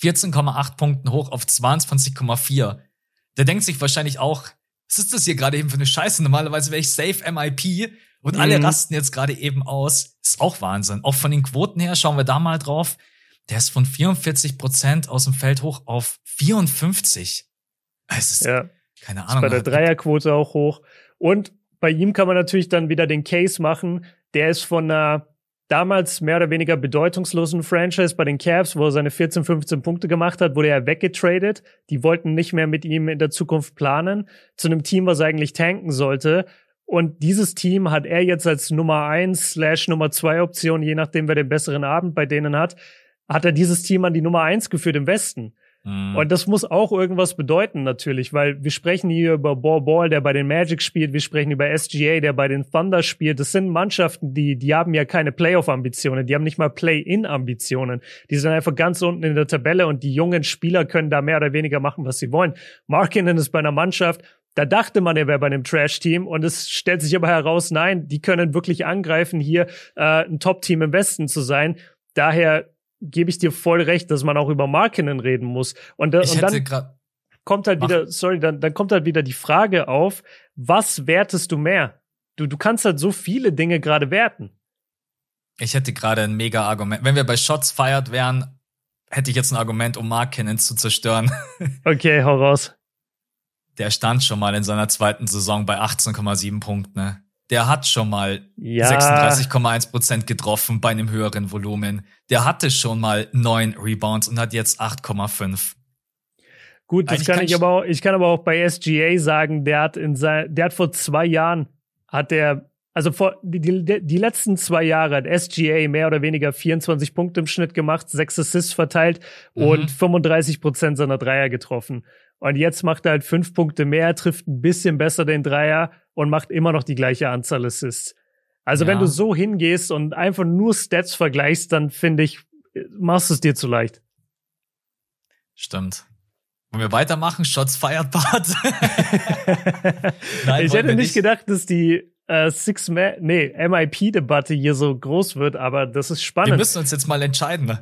Speaker 1: 14,8 Punkten hoch auf 22,4. Der denkt sich wahrscheinlich auch, was ist das hier gerade eben für eine Scheiße? Normalerweise wäre ich safe MIP und mhm. alle rasten jetzt gerade eben aus. Ist auch Wahnsinn. Auch von den Quoten her schauen wir da mal drauf. Der ist von 44 Prozent aus dem Feld hoch auf 54. Es ist, ja. keine Ahnung.
Speaker 2: Ist bei der Dreierquote auch hoch. Und bei ihm kann man natürlich dann wieder den Case machen. Der ist von einer damals mehr oder weniger bedeutungslosen Franchise bei den Cavs, wo er seine 14, 15 Punkte gemacht hat, wurde er weggetradet. Die wollten nicht mehr mit ihm in der Zukunft planen, zu einem Team, was eigentlich tanken sollte. Und dieses Team hat er jetzt als Nummer eins slash Nummer zwei Option, je nachdem, wer den besseren Abend bei denen hat, hat er dieses Team an die Nummer eins geführt im Westen. Mhm. Und das muss auch irgendwas bedeuten natürlich, weil wir sprechen hier über Ball Ball, der bei den Magic spielt, wir sprechen über SGA, der bei den Thunder spielt. Das sind Mannschaften, die, die haben ja keine Playoff-Ambitionen, die haben nicht mal Play-in-Ambitionen. Die sind einfach ganz unten in der Tabelle und die jungen Spieler können da mehr oder weniger machen, was sie wollen. Markinen ist bei einer Mannschaft, da dachte man, er wäre bei einem Trash-Team und es stellt sich aber heraus, nein, die können wirklich angreifen, hier äh, ein Top-Team im Westen zu sein. Daher gebe ich dir voll recht, dass man auch über Markinen reden muss. Und, da, und dann kommt halt wieder, sorry, dann, dann kommt halt wieder die Frage auf, was wertest du mehr? Du, du kannst halt so viele Dinge gerade werten.
Speaker 1: Ich hätte gerade ein mega Argument. Wenn wir bei Shots feiert wären, hätte ich jetzt ein Argument, um Mark Cannon zu zerstören. (laughs)
Speaker 2: Okay, hau raus.
Speaker 1: Der stand schon mal in seiner zweiten Saison bei 18,7 Punkten. Ne? Der hat schon mal ja. 36,1 Prozent getroffen bei einem höheren Volumen. Der hatte schon mal neun Rebounds und hat jetzt 8,5.
Speaker 2: Gut, das kann, kann ich aber auch, ich kann aber auch bei SGA sagen, der hat in sein, der hat vor zwei Jahren hat der, also vor, die, die, die letzten zwei Jahre hat SGA mehr oder weniger 24 Punkte im Schnitt gemacht, sechs Assists verteilt mhm. und 35 Prozent seiner Dreier getroffen. Und jetzt macht er halt fünf Punkte mehr, trifft ein bisschen besser den Dreier und macht immer noch die gleiche Anzahl Assists. Also ja. wenn du so hingehst und einfach nur Stats vergleichst, dann finde ich, machst du es dir zu leicht.
Speaker 1: Stimmt. Wollen wir weitermachen? Shots fired Bart. (laughs)
Speaker 2: Nein, ich hätte nicht gedacht, dass die äh, Six Man, nee, MIP-Debatte hier so groß wird, aber das ist spannend. Wir
Speaker 1: müssen uns jetzt mal entscheiden.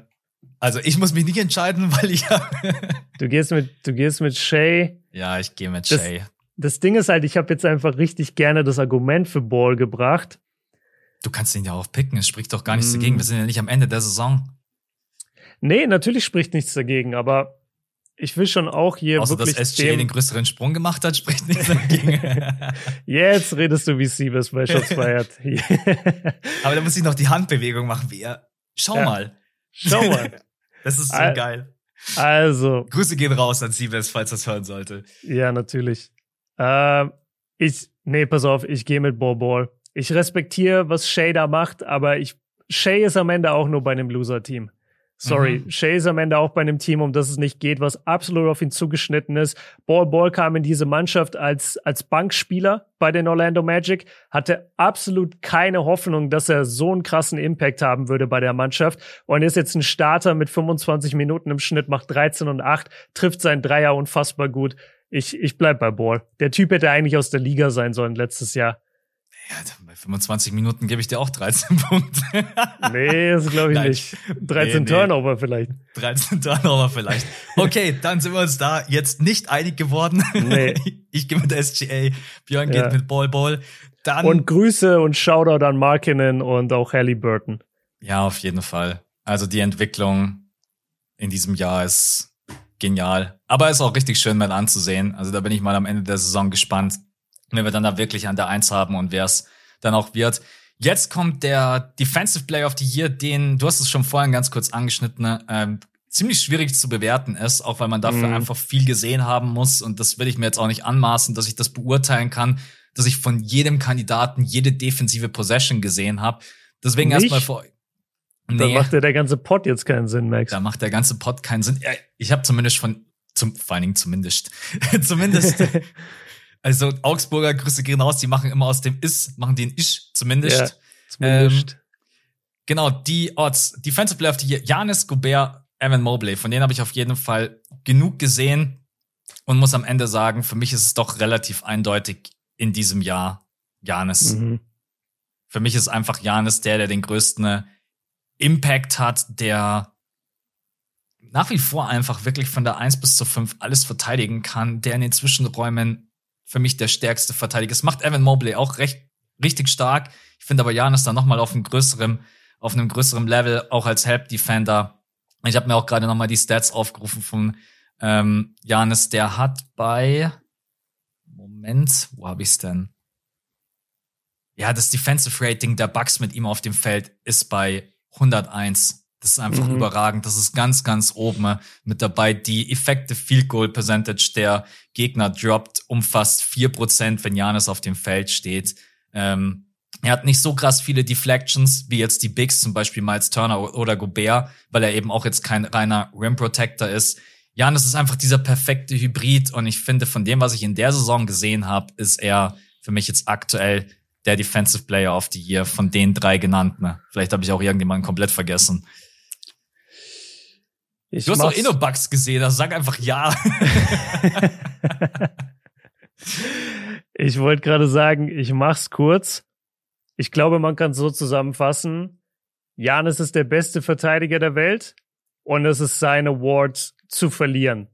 Speaker 1: Also ich muss mich nicht entscheiden, (laughs) weil ich
Speaker 2: Du gehst mit, du gehst mit Shay.
Speaker 1: Ja, ich gehe mit Shay.
Speaker 2: Das, Ding ist halt, ich habe jetzt einfach richtig gerne das Argument für Ball gebracht.
Speaker 1: Du kannst ihn ja auch picken, es spricht doch gar nichts mm. dagegen. Wir sind ja nicht am Ende der Saison.
Speaker 2: Nee, natürlich spricht nichts dagegen, aber ich will schon auch hier
Speaker 1: Außer, wirklich dass SGA den größeren Sprung gemacht hat, spricht nichts dagegen. (laughs)
Speaker 2: Jetzt redest du wie Siebes bei Shots Fired. (laughs)
Speaker 1: aber da muss ich noch die Handbewegung machen, wie er. Schau ja. mal.
Speaker 2: Schau mal.
Speaker 1: Das ist so Al geil.
Speaker 2: Also.
Speaker 1: Grüße gehen raus an Siebes, falls das hören sollte.
Speaker 2: Ja, natürlich. Äh, ich, nee, pass auf, ich gehe mit Ball. Ich respektiere, was Shay da macht, aber ich, Shay ist am Ende auch nur bei einem Loser-Team. Sorry, mhm. Shay ist am Ende auch bei einem Team, um das es nicht geht, was absolut auf ihn zugeschnitten ist. Ball Ball kam in diese Mannschaft als, als Bankspieler bei den Orlando Magic, hatte absolut keine Hoffnung, dass er so einen krassen Impact haben würde bei der Mannschaft und ist jetzt ein Starter mit 25 Minuten im Schnitt, macht 13 und 8, trifft seinen Dreier unfassbar gut. Ich, ich bleib bei Ball. Der Typ hätte eigentlich aus der Liga sein sollen letztes Jahr.
Speaker 1: Ja, bei 25 Minuten gebe ich dir auch 13 (laughs) Punkte.
Speaker 2: nee, das glaube ich Nein. nicht. 13 nee, Turnover vielleicht.
Speaker 1: 13 Turnover vielleicht. Okay, dann sind wir uns da jetzt nicht einig geworden. Nee. (laughs) Ich gehe mit SGA, Björn ja. geht mit Ball Ball. Dann
Speaker 2: und Grüße und Shoutout an Markinen und auch Halliburton.
Speaker 1: Ja, auf jeden Fall. Also die Entwicklung in diesem Jahr ist genial. Aber ist auch richtig schön mal anzusehen. Also da bin ich mal am Ende der Saison gespannt, wenn wir dann da wirklich an der Eins haben und wer es dann auch wird. Jetzt kommt der Defensive Player of the Year, den, du hast es schon vorhin ganz kurz angeschnitten, ne, ähm, ziemlich schwierig zu bewerten ist, auch weil man dafür mhm. einfach viel gesehen haben muss. Und das will ich mir jetzt auch nicht anmaßen, dass ich das beurteilen kann, dass ich von jedem Kandidaten jede defensive Possession gesehen habe. Deswegen erstmal vor.
Speaker 2: Nee, da macht ja der ganze Pod jetzt keinen Sinn, Max.
Speaker 1: Da macht der ganze Pod keinen Sinn. Ich habe zumindest von, zum, vor allen Dingen zumindest, (laughs) zumindest (laughs) Also Augsburger Grüße gehen raus, die machen immer aus dem Is, machen den Isch zumindest. Ja, zumindest. Ähm, genau, die Odds. Defensive Player of the Year, Janis Gobert, Evan Mobley. Von denen habe ich auf jeden Fall genug gesehen und muss am Ende sagen, für mich ist es doch relativ eindeutig in diesem Jahr Janis. Mhm. Für mich ist einfach Janis der, der den größten Impact hat, der nach wie vor einfach wirklich von der 1 bis zur 5 alles verteidigen kann, der in den Zwischenräumen für mich der stärkste Verteidiger. Es macht Evan Mobley auch recht, richtig stark. Ich finde aber Janis da nochmal auf einem größeren, auf einem größeren Level, auch als Help Defender. Ich habe mir auch gerade nochmal die Stats aufgerufen von ähm, Janis. Der hat bei Moment, wo habe ich's denn? ja, das Defensive Rating der Bucks mit ihm auf dem Feld ist bei 101. Das ist einfach mhm. überragend. Das ist ganz, ganz oben mit dabei. Die Effective Field Goal Percentage der Gegner droppt um fast vier Prozent, wenn Janis auf dem Feld steht. Ähm, er hat nicht so krass viele Deflections wie jetzt die Bigs, zum Beispiel Miles Turner oder Gobert, weil er eben auch jetzt kein reiner Rim Protector ist. Janis ist einfach dieser perfekte Hybrid und ich finde, von dem, was ich in der Saison gesehen habe, ist er für mich jetzt aktuell der Defensive Player of the Year von den drei genannten. Vielleicht habe ich auch irgendjemanden komplett vergessen. Ich du hast doch Innobugs gesehen, also sag einfach ja. (laughs)
Speaker 2: ich wollte gerade sagen, ich mach's kurz. Ich glaube, man kann es so zusammenfassen. Janis ist der beste Verteidiger der Welt und es ist sein Award zu verlieren.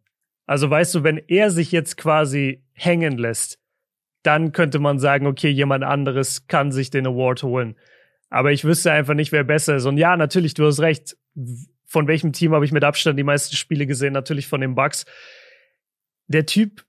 Speaker 2: Also weißt du, wenn er sich jetzt quasi hängen lässt, dann könnte man sagen, okay, jemand anderes kann sich den Award holen. Aber ich wüsste einfach nicht, wer besser ist. Und ja, natürlich, du hast recht von welchem Team habe ich mit Abstand die meisten Spiele gesehen? Natürlich von den Bucks. Der Typ,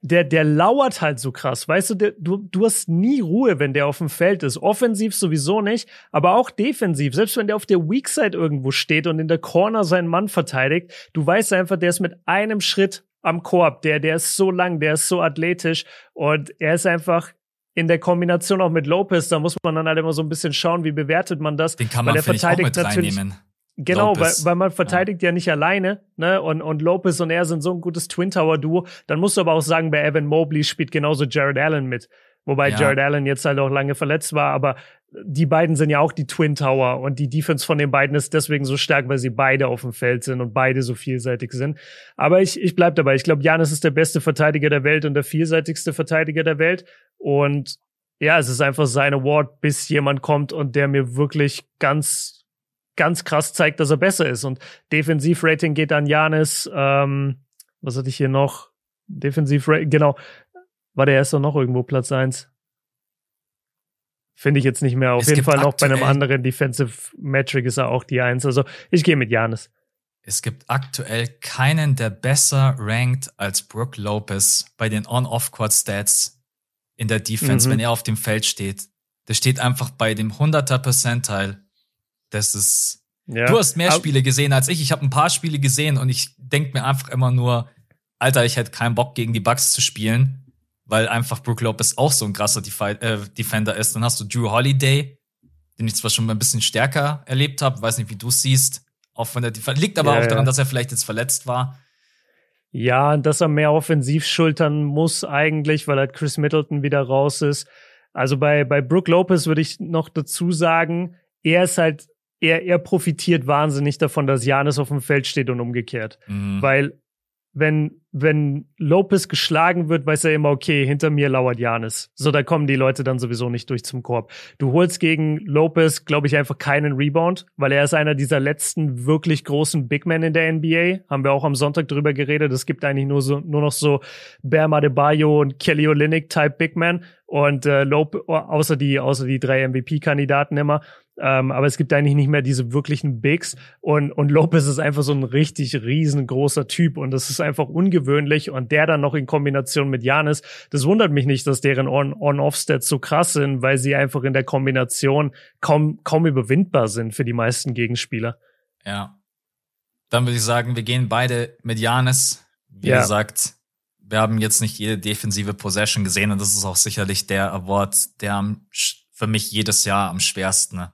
Speaker 2: der, der lauert halt so krass. Weißt du, der, du, du hast nie Ruhe, wenn der auf dem Feld ist. Offensiv sowieso nicht, aber auch defensiv. Selbst wenn der auf der Weak Side irgendwo steht und in der Corner seinen Mann verteidigt, du weißt einfach, der ist mit einem Schritt am Korb. Der, der ist so lang, der ist so athletisch und er ist einfach in der Kombination auch mit Lopez, da muss man dann halt immer so ein bisschen schauen, wie bewertet man das.
Speaker 1: Den kann man, weil der verteidigt natürlich. Reinnehmen.
Speaker 2: Genau, weil, weil man verteidigt ja. ja nicht alleine, ne? Und, und Lopez und er sind so ein gutes Twin Tower Duo. Dann musst du aber auch sagen, bei Evan Mobley spielt genauso Jared Allen mit. Wobei ja. Jared Allen jetzt halt auch lange verletzt war, aber die beiden sind ja auch die Twin Tower und die Defense von den beiden ist deswegen so stark, weil sie beide auf dem Feld sind und beide so vielseitig sind. Aber ich, ich bleib dabei. Ich glaube, Janis ist der beste Verteidiger der Welt und der vielseitigste Verteidiger der Welt. Und ja, es ist einfach sein Award, bis jemand kommt und der mir wirklich ganz ganz krass zeigt, dass er besser ist. Und Defensivrating geht an Janis. Ähm, was hatte ich hier noch? Defensivrating, genau. War der erst noch irgendwo Platz eins? Finde ich jetzt nicht mehr. Auf es jeden Fall noch bei einem anderen Defensive Metric ist er auch die Eins. Also ich gehe mit Janis.
Speaker 1: Es gibt aktuell keinen, der besser rankt als Brooke Lopez bei den On-Off-Court-Stats in der Defense, mhm. wenn er auf dem Feld steht. Der steht einfach bei dem 100er Percentile das ist. Ja. Du hast mehr Spiele gesehen als ich. Ich habe ein paar Spiele gesehen und ich denk mir einfach immer nur, Alter, ich hätte keinen Bock gegen die Bucks zu spielen, weil einfach Brook Lopez auch so ein krasser Defi äh, Defender ist. Dann hast du Drew Holiday, den ich zwar schon mal ein bisschen stärker erlebt habe, weiß nicht, wie du siehst, auch von der Def liegt aber ja, auch daran, dass er vielleicht jetzt verletzt war.
Speaker 2: Ja, dass er mehr offensiv schultern muss eigentlich, weil halt Chris Middleton wieder raus ist. Also bei, bei Brook Lopez würde ich noch dazu sagen, er ist halt er, er profitiert wahnsinnig davon, dass Janis auf dem Feld steht und umgekehrt. Mhm. Weil wenn, wenn Lopez geschlagen wird, weiß er immer, okay, hinter mir lauert Janis. So, da kommen die Leute dann sowieso nicht durch zum Korb. Du holst gegen Lopez, glaube ich, einfach keinen Rebound, weil er ist einer dieser letzten wirklich großen Big Men in der NBA. Haben wir auch am Sonntag drüber geredet. Es gibt eigentlich nur so, nur noch so Bam Adebayo und Kelly Olynyk Type Big Men und äh, Lopez, außer die, außer die drei MVP-Kandidaten immer. Ähm, aber es gibt eigentlich nicht mehr diese wirklichen Bigs. Und, und Lopez ist einfach so ein richtig riesengroßer Typ. Und das ist einfach ungewöhnlich. Und der dann noch in Kombination mit Janis, das wundert mich nicht, dass deren On-Off-Stats so krass sind, weil sie einfach in der Kombination kaum, kaum überwindbar sind für die meisten Gegenspieler.
Speaker 1: Ja. Dann würde ich sagen, wir gehen beide mit Janis. Wie ja. gesagt, wir haben jetzt nicht jede defensive Possession gesehen und das ist auch sicherlich der Award, der am, für mich jedes Jahr am schwersten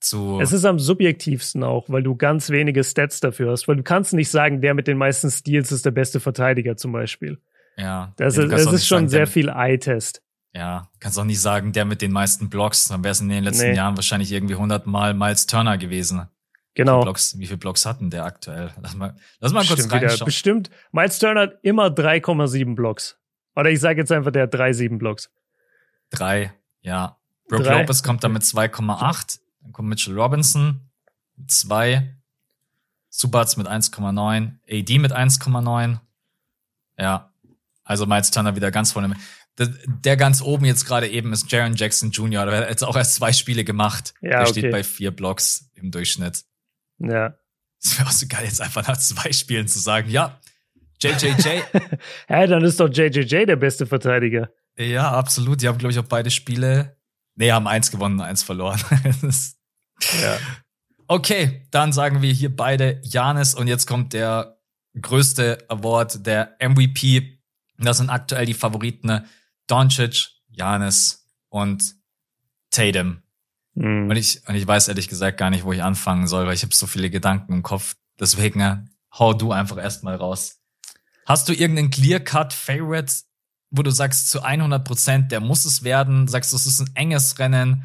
Speaker 1: zu.
Speaker 2: Es ist am subjektivsten auch, weil du ganz wenige Stats dafür hast. Weil du kannst nicht sagen, der mit den meisten Steals ist der beste Verteidiger zum Beispiel.
Speaker 1: Ja.
Speaker 2: Das, ist, das ist schon sagen, sehr viel Eye-Test.
Speaker 1: Ja, kannst auch nicht sagen, der mit den meisten Blocks, dann wäre es in den letzten nee. Jahren wahrscheinlich irgendwie 100 Mal Miles Turner gewesen.
Speaker 2: Genau.
Speaker 1: Wie viele Blocks, wie viele Blocks hatten der aktuell? Lass mal, lass mal kurz reinschauen. Wieder.
Speaker 2: Bestimmt. Miles Turner hat immer 3,7 Blocks. Oder ich sage jetzt einfach, der hat 3,7 Blocks.
Speaker 1: Drei, ja. Brook Lopez kommt da mit 2,8. Dann kommt Mitchell Robinson mit 2. Subats mit 1,9. AD mit 1,9. Ja. Also Miles Turner wieder ganz vorne. Der, der ganz oben jetzt gerade eben ist Jaron Jackson Jr. Der hat jetzt auch erst zwei Spiele gemacht. Ja, der okay. steht bei vier Blocks im Durchschnitt.
Speaker 2: Ja.
Speaker 1: Es wäre auch so geil, jetzt einfach nach zwei Spielen zu sagen, ja, JJJ. (laughs)
Speaker 2: Hä, dann ist doch JJJ der beste Verteidiger.
Speaker 1: Ja, absolut. Die haben, glaube ich, auch beide Spiele Nee, haben eins gewonnen, eins verloren. (laughs) ja. Okay, dann sagen wir hier beide Janis und jetzt kommt der größte Award, der MVP. Das sind aktuell die Favoriten Doncic, Janis und Tatum. Mhm. Und, ich, und ich weiß ehrlich gesagt gar nicht, wo ich anfangen soll, weil ich habe so viele Gedanken im Kopf. Deswegen hau du einfach erstmal raus. Hast du irgendeinen Clear-Cut-Favorite, wo du sagst zu 100 Prozent, der muss es werden? Sagst du, es ist ein enges Rennen?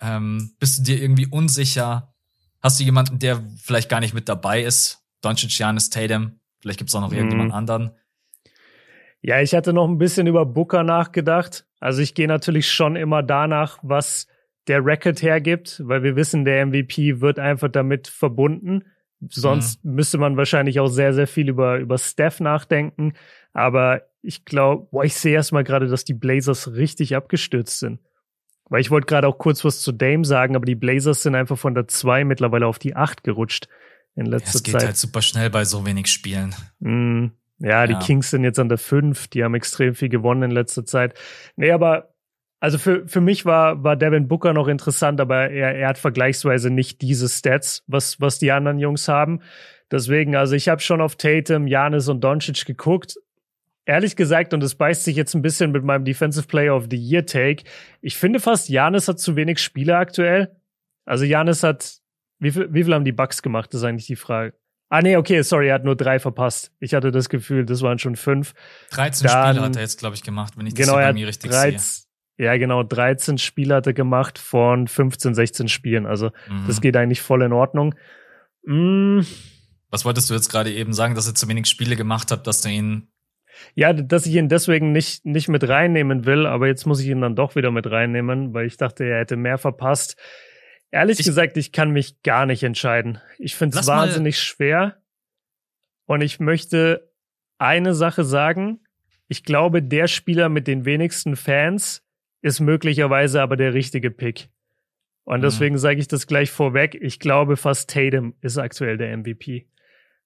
Speaker 1: Ähm, bist du dir irgendwie unsicher? Hast du jemanden, der vielleicht gar nicht mit dabei ist? Doncic, Giannis, Tatum? Vielleicht gibt es auch noch mhm. irgendjemand anderen.
Speaker 2: Ja, ich hatte noch ein bisschen über Booker nachgedacht. Also ich gehe natürlich schon immer danach, was der Record hergibt, weil wir wissen, der MVP wird einfach damit verbunden. Sonst mhm. müsste man wahrscheinlich auch sehr, sehr viel über, über Steph nachdenken. Aber ich glaube, ich sehe erstmal gerade, dass die Blazers richtig abgestürzt sind. Weil ich wollte gerade auch kurz was zu Dame sagen, aber die Blazers sind einfach von der 2 mittlerweile auf die 8 gerutscht in letzter Zeit. Es geht Zeit. halt
Speaker 1: super schnell bei so wenig Spielen.
Speaker 2: Mm, ja, die ja. Kings sind jetzt an der 5, die haben extrem viel gewonnen in letzter Zeit. Nee, aber also für, für mich war, war Devin Booker noch interessant, aber er, er hat vergleichsweise nicht diese Stats, was, was die anderen Jungs haben. Deswegen, also ich habe schon auf Tatum, Janis und Doncic geguckt, ehrlich gesagt, und es beißt sich jetzt ein bisschen mit meinem Defensive Player of the Year Take, ich finde fast, Janis hat zu wenig Spiele aktuell. Also Janis hat, wie viel, wie viel haben die Bucks gemacht? Das ist eigentlich die Frage. Ah, nee, okay, sorry, er hat nur drei verpasst. Ich hatte das Gefühl, das waren schon fünf.
Speaker 1: 13 Dann, Spiele hat er jetzt, glaube ich, gemacht, wenn ich genau, das bei mir richtig 13, sehe.
Speaker 2: Ja, genau, 13 Spiele hat er gemacht von 15, 16 Spielen. Also, mhm. das geht eigentlich voll in Ordnung.
Speaker 1: Mm. Was wolltest du jetzt gerade eben sagen, dass er zu wenig Spiele gemacht hat, dass du ihn
Speaker 2: ja, dass ich ihn deswegen nicht, nicht mit reinnehmen will, aber jetzt muss ich ihn dann doch wieder mit reinnehmen, weil ich dachte, er hätte mehr verpasst. Ehrlich ich, gesagt, ich kann mich gar nicht entscheiden. Ich finde es wahnsinnig schwer. Und ich möchte eine Sache sagen. Ich glaube, der Spieler mit den wenigsten Fans ist möglicherweise aber der richtige Pick. Und mhm. deswegen sage ich das gleich vorweg. Ich glaube, fast Tatum ist aktuell der MVP.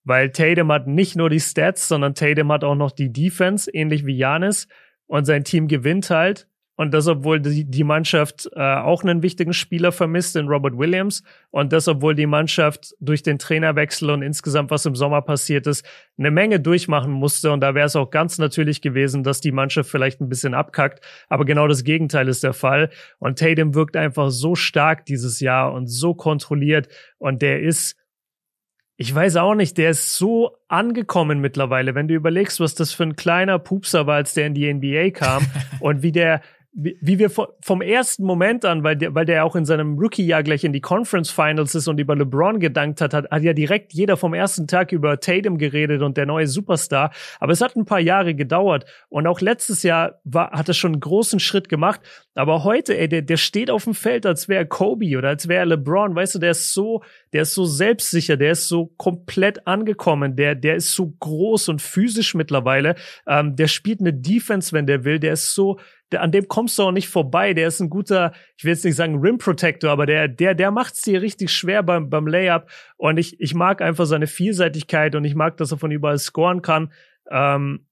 Speaker 2: Weil Tatum hat nicht nur die Stats, sondern Tatum hat auch noch die Defense, ähnlich wie Janis. Und sein Team gewinnt halt. Und das, obwohl die, die Mannschaft äh, auch einen wichtigen Spieler vermisst, in Robert Williams. Und das, obwohl die Mannschaft durch den Trainerwechsel und insgesamt, was im Sommer passiert ist, eine Menge durchmachen musste. Und da wäre es auch ganz natürlich gewesen, dass die Mannschaft vielleicht ein bisschen abkackt. Aber genau das Gegenteil ist der Fall. Und Tatum wirkt einfach so stark dieses Jahr und so kontrolliert. Und der ist ich weiß auch nicht, der ist so angekommen mittlerweile. Wenn du überlegst, was das für ein kleiner Pupser war, als der in die NBA kam (laughs) und wie der wie, wie wir vom ersten Moment an, weil der, weil der auch in seinem Rookie-Jahr gleich in die Conference Finals ist und über LeBron gedankt hat, hat, hat ja direkt jeder vom ersten Tag über Tatum geredet und der neue Superstar. Aber es hat ein paar Jahre gedauert und auch letztes Jahr war, hat er schon einen großen Schritt gemacht. Aber heute, ey, der, der steht auf dem Feld, als wäre Kobe oder als wäre LeBron. Weißt du, der ist so, der ist so selbstsicher, der ist so komplett angekommen, der, der ist so groß und physisch mittlerweile. Ähm, der spielt eine Defense, wenn der will. Der ist so, an dem kommst du auch nicht vorbei. Der ist ein guter, ich will jetzt nicht sagen Rim Protector, aber der, der, der macht's dir richtig schwer beim, beim Layup. Und ich, ich mag einfach seine Vielseitigkeit und ich mag, dass er von überall scoren kann. Ähm,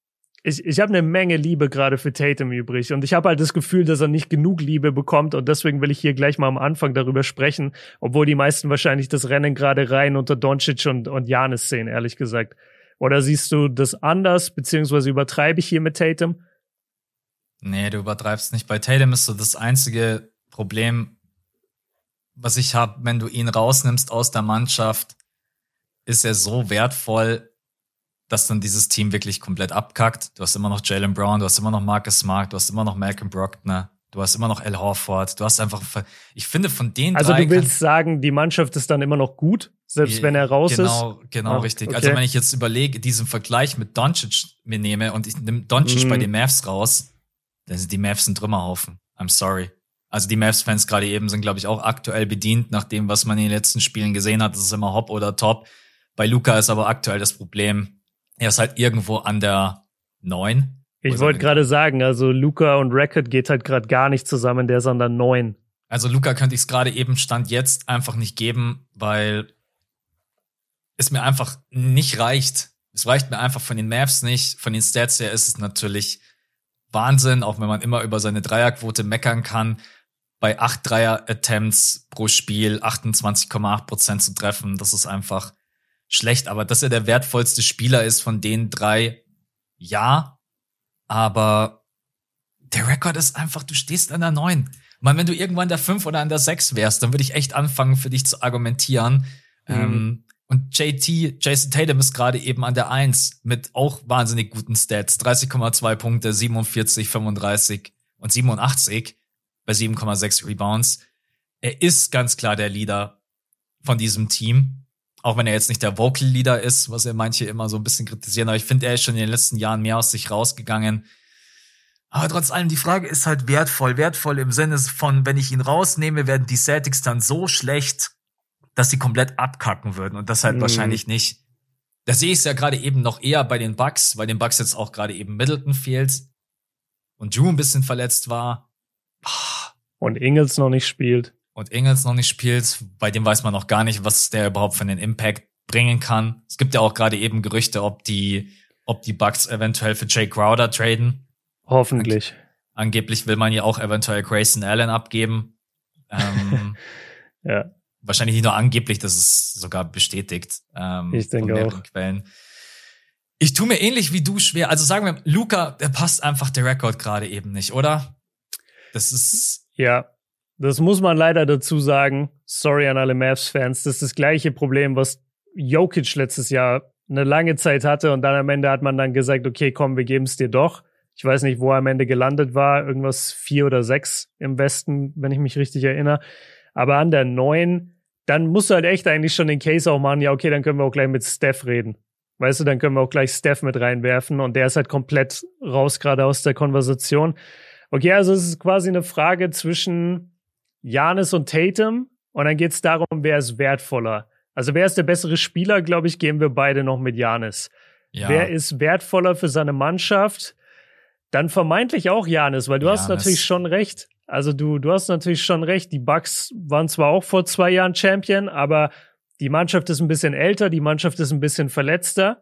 Speaker 2: ich, ich habe eine Menge Liebe gerade für Tatum übrig und ich habe halt das Gefühl, dass er nicht genug Liebe bekommt und deswegen will ich hier gleich mal am Anfang darüber sprechen, obwohl die meisten wahrscheinlich das Rennen gerade rein unter Doncic und, und Janis sehen, ehrlich gesagt. Oder siehst du das anders, beziehungsweise übertreibe ich hier mit Tatum?
Speaker 1: Nee, du übertreibst nicht. Bei Tatum ist so das einzige Problem, was ich habe, wenn du ihn rausnimmst aus der Mannschaft, ist er so wertvoll, dass dann dieses Team wirklich komplett abkackt. Du hast immer noch Jalen Brown, du hast immer noch Marcus Smart, du hast immer noch Malcolm Brockner, du hast immer noch Al Horford, du hast einfach, ich finde von den
Speaker 2: Also du willst sagen, die Mannschaft ist dann immer noch gut, selbst wenn er raus
Speaker 1: genau, ist? Genau, genau, richtig. Also okay. Also wenn ich jetzt überlege, diesen Vergleich mit Doncic mir nehme und ich nehme Doncic mm. bei den Mavs raus, dann sind die Mavs ein Trümmerhaufen. I'm sorry. Also die Mavs-Fans gerade eben sind, glaube ich, auch aktuell bedient nach dem, was man in den letzten Spielen gesehen hat. Das ist immer Hop oder Top. Bei Luca ist aber aktuell das Problem, er ist halt irgendwo an der neun.
Speaker 2: Ich wollte gerade sagen, also Luca und Racket geht halt gerade gar nicht zusammen, der ist an der neun.
Speaker 1: Also Luca könnte ich es gerade eben Stand jetzt einfach nicht geben, weil es mir einfach nicht reicht. Es reicht mir einfach von den Mavs nicht. Von den Stats her ist es natürlich Wahnsinn, auch wenn man immer über seine Dreierquote meckern kann. bei 8 Dreier-Attempts pro Spiel 28,8% zu treffen. Das ist einfach schlecht. Aber dass er der wertvollste Spieler ist von den drei, ja. Aber der Rekord ist einfach, du stehst an der 9. Man, wenn du irgendwann der 5 oder an der 6 wärst, dann würde ich echt anfangen, für dich zu argumentieren. Mhm. Ähm, und JT, Jason Tatum ist gerade eben an der 1 mit auch wahnsinnig guten Stats. 30,2 Punkte, 47, 35 und 87 bei 7,6 Rebounds. Er ist ganz klar der Leader von diesem Team. Auch wenn er jetzt nicht der Vocal Leader ist, was ja manche immer so ein bisschen kritisieren. Aber ich finde, er ist schon in den letzten Jahren mehr aus sich rausgegangen. Aber trotz allem, die Frage ist halt wertvoll. Wertvoll im Sinne von, wenn ich ihn rausnehme, werden die Celtics dann so schlecht, dass sie komplett abkacken würden. Und das halt mhm. wahrscheinlich nicht. Da sehe ich es ja gerade eben noch eher bei den Bucks, weil den Bucks jetzt auch gerade eben Middleton fehlt und Drew ein bisschen verletzt war.
Speaker 2: Und Ingels noch nicht spielt.
Speaker 1: Und Ingels noch nicht spielt. Bei dem weiß man noch gar nicht, was der überhaupt für einen Impact bringen kann. Es gibt ja auch gerade eben Gerüchte, ob die, ob die Bucks eventuell für Jay Crowder traden.
Speaker 2: Hoffentlich.
Speaker 1: Angeblich will man ja auch eventuell Grayson Allen abgeben. Ähm, (laughs)
Speaker 2: ja.
Speaker 1: Wahrscheinlich nicht nur angeblich, das ist sogar bestätigt.
Speaker 2: Ähm, ich denke auch.
Speaker 1: Quellen. Ich tue mir ähnlich wie du schwer. Also sagen wir, Luca, der passt einfach der Rekord gerade eben nicht, oder? Das ist.
Speaker 2: Ja, das muss man leider dazu sagen. Sorry an alle Mavs-Fans. Das ist das gleiche Problem, was Jokic letztes Jahr eine lange Zeit hatte und dann am Ende hat man dann gesagt, okay, komm, wir geben es dir doch. Ich weiß nicht, wo er am Ende gelandet war, irgendwas vier oder sechs im Westen, wenn ich mich richtig erinnere. Aber an der neun, dann musst du halt echt eigentlich schon den Case auch machen, ja, okay, dann können wir auch gleich mit Steph reden. Weißt du, dann können wir auch gleich Steph mit reinwerfen und der ist halt komplett raus gerade aus der Konversation. Okay, also es ist quasi eine Frage zwischen Janis und Tatum und dann geht es darum, wer ist wertvoller. Also wer ist der bessere Spieler, glaube ich, gehen wir beide noch mit Janis. Ja. Wer ist wertvoller für seine Mannschaft? Dann vermeintlich auch Janis, weil du Giannis. hast natürlich schon recht. Also du, du hast natürlich schon recht. Die Bucks waren zwar auch vor zwei Jahren Champion, aber die Mannschaft ist ein bisschen älter, die Mannschaft ist ein bisschen verletzter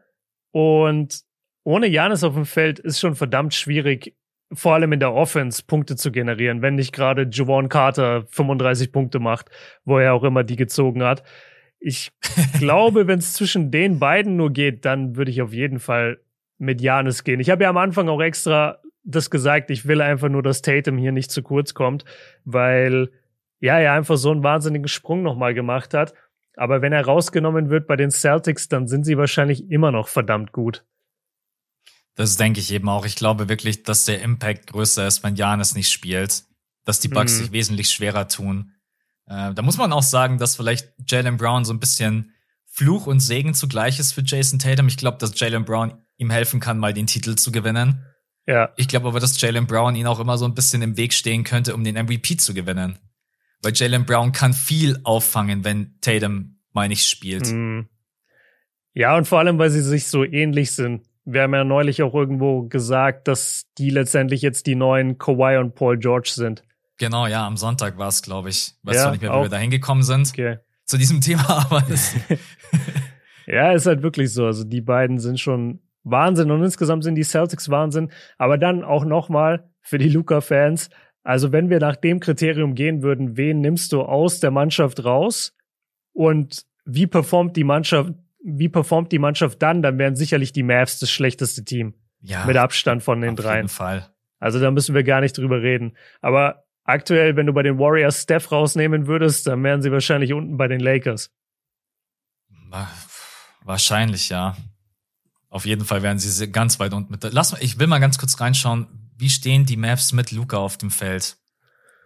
Speaker 2: und ohne Janis auf dem Feld ist schon verdammt schwierig, vor allem in der Offense Punkte zu generieren, wenn nicht gerade Javon Carter 35 Punkte macht, wo er auch immer die gezogen hat. Ich (laughs) glaube, wenn es zwischen den beiden nur geht, dann würde ich auf jeden Fall mit Janis gehen. Ich habe ja am Anfang auch extra das gesagt, ich will einfach nur, dass Tatum hier nicht zu kurz kommt, weil ja, er einfach so einen wahnsinnigen Sprung nochmal gemacht hat. Aber wenn er rausgenommen wird bei den Celtics, dann sind sie wahrscheinlich immer noch verdammt gut.
Speaker 1: Das denke ich eben auch. Ich glaube wirklich, dass der Impact größer ist, wenn Janis nicht spielt. Dass die Bucks mhm. sich wesentlich schwerer tun. Äh, da muss man auch sagen, dass vielleicht Jalen Brown so ein bisschen Fluch und Segen zugleich ist für Jason Tatum. Ich glaube, dass Jalen Brown ihm helfen kann, mal den Titel zu gewinnen.
Speaker 2: Ja.
Speaker 1: Ich glaube aber, dass Jalen Brown ihn auch immer so ein bisschen im Weg stehen könnte, um den MVP zu gewinnen. Weil Jalen Brown kann viel auffangen, wenn Tatum mal nicht spielt. Mhm.
Speaker 2: Ja, und vor allem, weil sie sich so ähnlich sind. Wir haben ja neulich auch irgendwo gesagt, dass die letztendlich jetzt die neuen Kawhi und Paul George sind.
Speaker 1: Genau, ja, am Sonntag war es, glaube ich. Weiß ja, nicht mehr, wie wir da hingekommen sind. Okay. Zu diesem (laughs) Thema, aber es (laughs) (laughs)
Speaker 2: Ja, ist halt wirklich so. Also die beiden sind schon Wahnsinn und insgesamt sind die Celtics Wahnsinn. Aber dann auch nochmal für die Luca-Fans. Also wenn wir nach dem Kriterium gehen würden, wen nimmst du aus der Mannschaft raus und wie performt die Mannschaft wie performt die Mannschaft dann, dann wären sicherlich die Mavs das schlechteste Team.
Speaker 1: Ja.
Speaker 2: Mit Abstand von den
Speaker 1: auf
Speaker 2: dreien.
Speaker 1: Jeden Fall.
Speaker 2: Also da müssen wir gar nicht drüber reden. Aber aktuell, wenn du bei den Warriors Steph rausnehmen würdest, dann wären sie wahrscheinlich unten bei den Lakers.
Speaker 1: Wahrscheinlich, ja. Auf jeden Fall wären sie ganz weit unten mit. Lass mal, ich will mal ganz kurz reinschauen. Wie stehen die Mavs mit Luca auf dem Feld?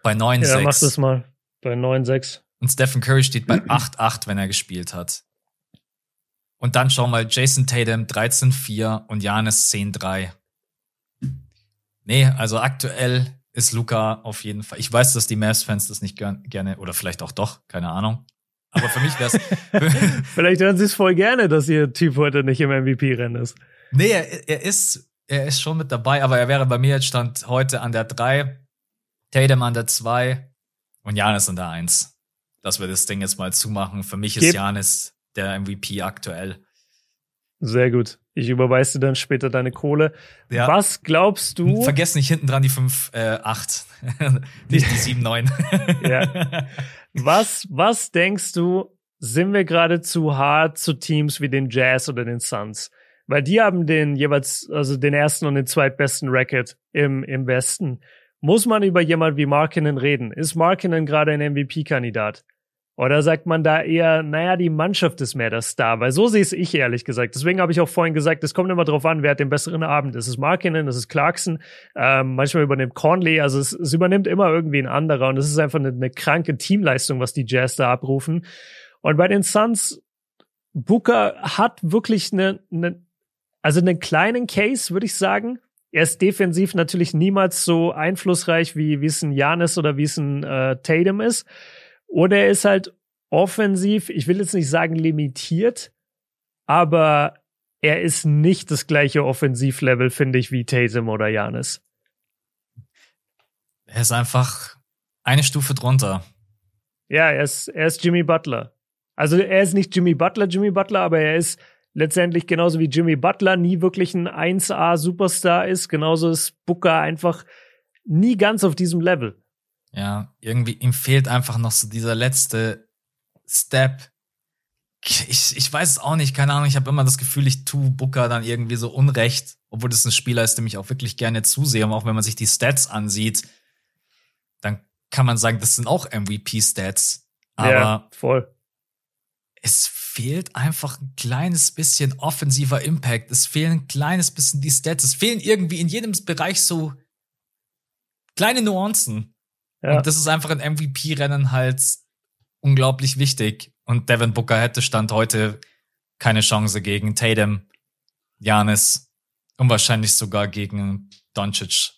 Speaker 1: Bei 9-6.
Speaker 2: Ja, mach das mal. Bei 9-6.
Speaker 1: Und Stephen Curry steht bei (clears throat) 8-8, wenn er gespielt hat. Und dann schau mal, Jason Tatum 13-4 und Janis 10-3. Nee, also aktuell ist Luca auf jeden Fall. Ich weiß, dass die Mavs-Fans das nicht gern, gerne, oder vielleicht auch doch, keine Ahnung. Aber für mich wäre es. (laughs)
Speaker 2: vielleicht hören sie es voll gerne, dass ihr Typ heute nicht im MVP-Rennen ist.
Speaker 1: Nee, er, er, ist, er ist schon mit dabei, aber er wäre bei mir jetzt stand heute an der 3, Tatum an der 2 und Janis an der 1. Dass wir das Ding jetzt mal zumachen. Für mich ist Janis der MVP aktuell.
Speaker 2: Sehr gut. Ich überweise dir dann später deine Kohle. Ja. Was glaubst du?
Speaker 1: Vergiss nicht hinten dran die 5, äh, 8. (laughs) nicht die 7, 9.
Speaker 2: ja. Was, was denkst du, sind wir gerade zu hart zu Teams wie den Jazz oder den Suns? Weil die haben den jeweils, also den ersten und den zweitbesten Racket im, im Westen. Muss man über jemand wie Markinen reden? Ist Markinen gerade ein MVP-Kandidat? Oder sagt man da eher, naja, die Mannschaft ist mehr der Star? Weil so sehe es ich ehrlich gesagt. Deswegen habe ich auch vorhin gesagt, es kommt immer drauf an, wer hat den besseren Abend. Es ist Markinen, es ist Clarkson, ähm, manchmal übernimmt Conley, also es, es übernimmt immer irgendwie ein anderer und es ist einfach eine, eine kranke Teamleistung, was die Jazz da abrufen. Und bei den Suns, Booker hat wirklich eine, eine also einen kleinen Case, würde ich sagen. Er ist defensiv natürlich niemals so einflussreich, wie, wie es ein Janis oder wie es ein äh, Tatum ist. Oder er ist halt offensiv, ich will jetzt nicht sagen limitiert, aber er ist nicht das gleiche Offensivlevel, finde ich, wie Tatum oder Janis.
Speaker 1: Er ist einfach eine Stufe drunter.
Speaker 2: Ja, er ist, er ist Jimmy Butler. Also er ist nicht Jimmy Butler, Jimmy Butler, aber er ist letztendlich genauso wie Jimmy Butler nie wirklich ein 1A-Superstar ist, genauso ist Booker einfach nie ganz auf diesem Level.
Speaker 1: Ja, irgendwie ihm fehlt einfach noch so dieser letzte Step. Ich, ich weiß es auch nicht, keine Ahnung. Ich habe immer das Gefühl, ich tu Booker dann irgendwie so unrecht, obwohl das ein Spieler ist, dem ich auch wirklich gerne zusehe. Und auch wenn man sich die Stats ansieht, dann kann man sagen, das sind auch MVP-Stats. Aber ja,
Speaker 2: voll.
Speaker 1: Es fehlt einfach ein kleines bisschen offensiver Impact. Es fehlen ein kleines bisschen die Stats. Es fehlen irgendwie in jedem Bereich so kleine Nuancen. Ja. Und das ist einfach ein MVP-Rennen halt unglaublich wichtig. Und Devin Booker hätte Stand heute keine Chance gegen Tatum, Janis und wahrscheinlich sogar gegen Doncic.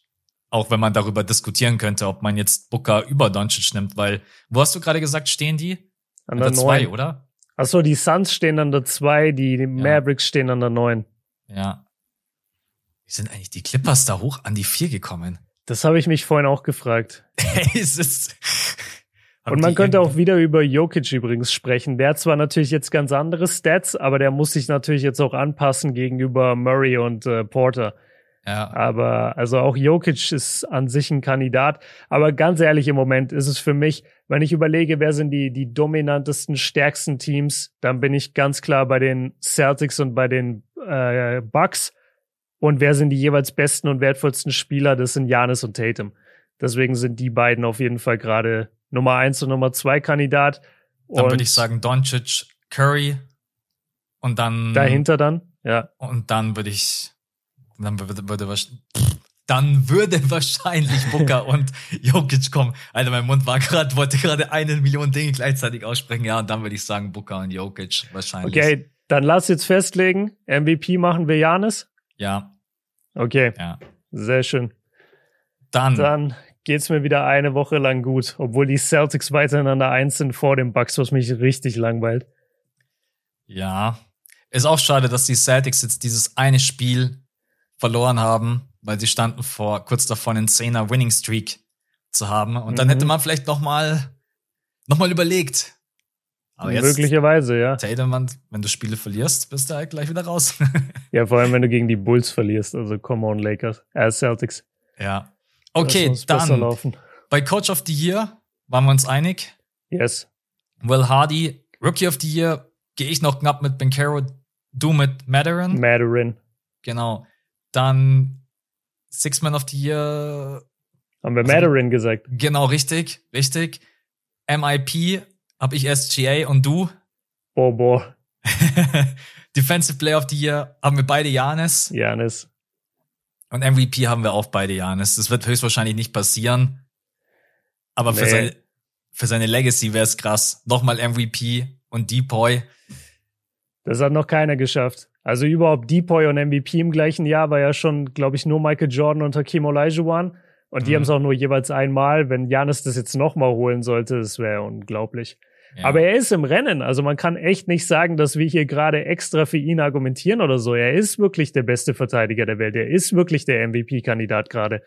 Speaker 1: Auch wenn man darüber diskutieren könnte, ob man jetzt Booker über Doncic nimmt, weil, wo hast du gerade gesagt, stehen die?
Speaker 2: An der 2, oder? Achso, die Suns stehen an der 2, die, die ja. Mavericks stehen an der 9.
Speaker 1: Ja. Wie sind eigentlich die Clippers da hoch an die 4 gekommen?
Speaker 2: Das habe ich mich vorhin auch gefragt. (laughs)
Speaker 1: es ist
Speaker 2: und man könnte auch wieder über Jokic übrigens sprechen. Der hat zwar natürlich jetzt ganz andere Stats, aber der muss sich natürlich jetzt auch anpassen gegenüber Murray und äh, Porter.
Speaker 1: Ja.
Speaker 2: Aber also auch Jokic ist an sich ein Kandidat. Aber ganz ehrlich, im Moment ist es für mich, wenn ich überlege, wer sind die, die dominantesten, stärksten Teams, dann bin ich ganz klar bei den Celtics und bei den äh, Bucks. Und wer sind die jeweils besten und wertvollsten Spieler? Das sind Janis und Tatum. Deswegen sind die beiden auf jeden Fall gerade Nummer eins und Nummer zwei Kandidat.
Speaker 1: Dann würde ich sagen Doncic, Curry und dann
Speaker 2: dahinter dann, ja.
Speaker 1: Und dann würde ich, dann würde, würde dann würde (laughs) wahrscheinlich Booker (laughs) und Jokic kommen. Alter, mein Mund war gerade, wollte gerade eine Million Dinge gleichzeitig aussprechen. Ja, und dann würde ich sagen Booker und Jokic wahrscheinlich.
Speaker 2: Okay, dann lass jetzt festlegen. MVP machen wir Janis.
Speaker 1: Ja.
Speaker 2: Okay.
Speaker 1: Ja.
Speaker 2: Sehr schön.
Speaker 1: Dann.
Speaker 2: Dann geht's mir wieder eine Woche lang gut, obwohl die Celtics weiterhin an der Eins sind vor dem Bucks, was mich richtig langweilt.
Speaker 1: Ja. Ist auch schade, dass die Celtics jetzt dieses eine Spiel verloren haben, weil sie standen vor, kurz davor einen Zehner Winning Streak zu haben. Und dann mhm. hätte man vielleicht noch mal, noch mal überlegt,
Speaker 2: aber jetzt, Möglicherweise, ja.
Speaker 1: Tatum, wenn du Spiele verlierst, bist du halt gleich wieder raus. (laughs)
Speaker 2: ja, vor allem, wenn du gegen die Bulls verlierst. Also, come on, Lakers. Äh, Celtics.
Speaker 1: Ja. Okay, dann. Bei Coach of the Year waren wir uns einig.
Speaker 2: Yes.
Speaker 1: Will Hardy, Rookie of the Year, gehe ich noch knapp mit Ben Caro, du mit Madarin.
Speaker 2: Madarin.
Speaker 1: Genau. Dann Six Man of the Year.
Speaker 2: Haben wir also, Madarin gesagt.
Speaker 1: Genau, richtig, richtig. MIP hab ich SGA und du?
Speaker 2: Boah, boah. (laughs)
Speaker 1: Defensive Player of the Year haben wir beide Janis.
Speaker 2: Janis.
Speaker 1: Und MVP haben wir auch beide Janis. Das wird höchstwahrscheinlich nicht passieren. Aber nee. für, seine, für seine Legacy wäre es krass. Nochmal MVP und Depoy.
Speaker 2: Das hat noch keiner geschafft. Also überhaupt Depoy und MVP im gleichen Jahr war ja schon, glaube ich, nur Michael Jordan und Hakim Olajuwon. Und die mhm. haben es auch nur jeweils einmal. Wenn Janis das jetzt nochmal holen sollte, das wäre unglaublich. Aber er ist im Rennen. Also man kann echt nicht sagen, dass wir hier gerade extra für ihn argumentieren oder so. Er ist wirklich der beste Verteidiger der Welt. Er ist wirklich der MVP-Kandidat gerade.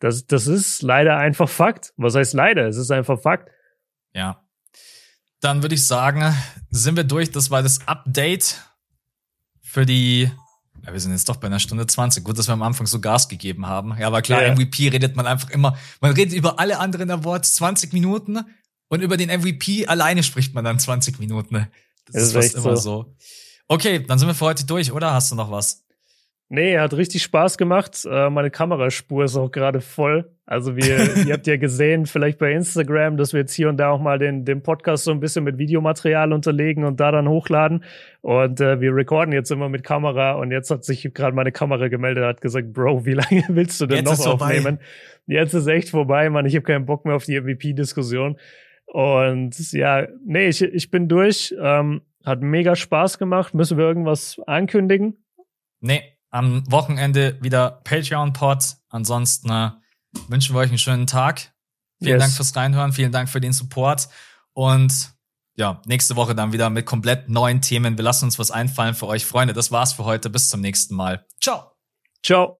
Speaker 2: Das, das ist leider einfach Fakt. Was heißt leider? Es ist einfach Fakt.
Speaker 1: Ja. Dann würde ich sagen, sind wir durch. Das war das Update für die Ja, wir sind jetzt doch bei einer Stunde 20. Gut, dass wir am Anfang so Gas gegeben haben. Ja, aber klar, yeah. MVP redet man einfach immer. Man redet über alle anderen Awards 20 Minuten und über den MVP alleine spricht man dann 20 Minuten. Das, das ist fast immer so. so. Okay, dann sind wir für heute durch, oder? Hast du noch was?
Speaker 2: Nee, hat richtig Spaß gemacht. Äh, meine Kameraspur ist auch gerade voll. Also wir, (laughs) ihr habt ja gesehen, vielleicht bei Instagram, dass wir jetzt hier und da auch mal den, den Podcast so ein bisschen mit Videomaterial unterlegen und da dann hochladen. Und äh, wir recorden jetzt immer mit Kamera und jetzt hat sich gerade meine Kamera gemeldet, hat gesagt, Bro, wie lange (laughs) willst du denn jetzt noch aufnehmen? Jetzt ist echt vorbei, Mann. Ich habe keinen Bock mehr auf die MVP-Diskussion. Und ja, nee, ich, ich bin durch. Ähm, hat mega Spaß gemacht. Müssen wir irgendwas ankündigen?
Speaker 1: Nee, am Wochenende wieder Patreon-Pod. Ansonsten äh, wünschen wir euch einen schönen Tag. Vielen yes. Dank fürs Reinhören, vielen Dank für den Support und ja, nächste Woche dann wieder mit komplett neuen Themen. Wir lassen uns was einfallen für euch, Freunde. Das war's für heute. Bis zum nächsten Mal. Ciao.
Speaker 2: Ciao.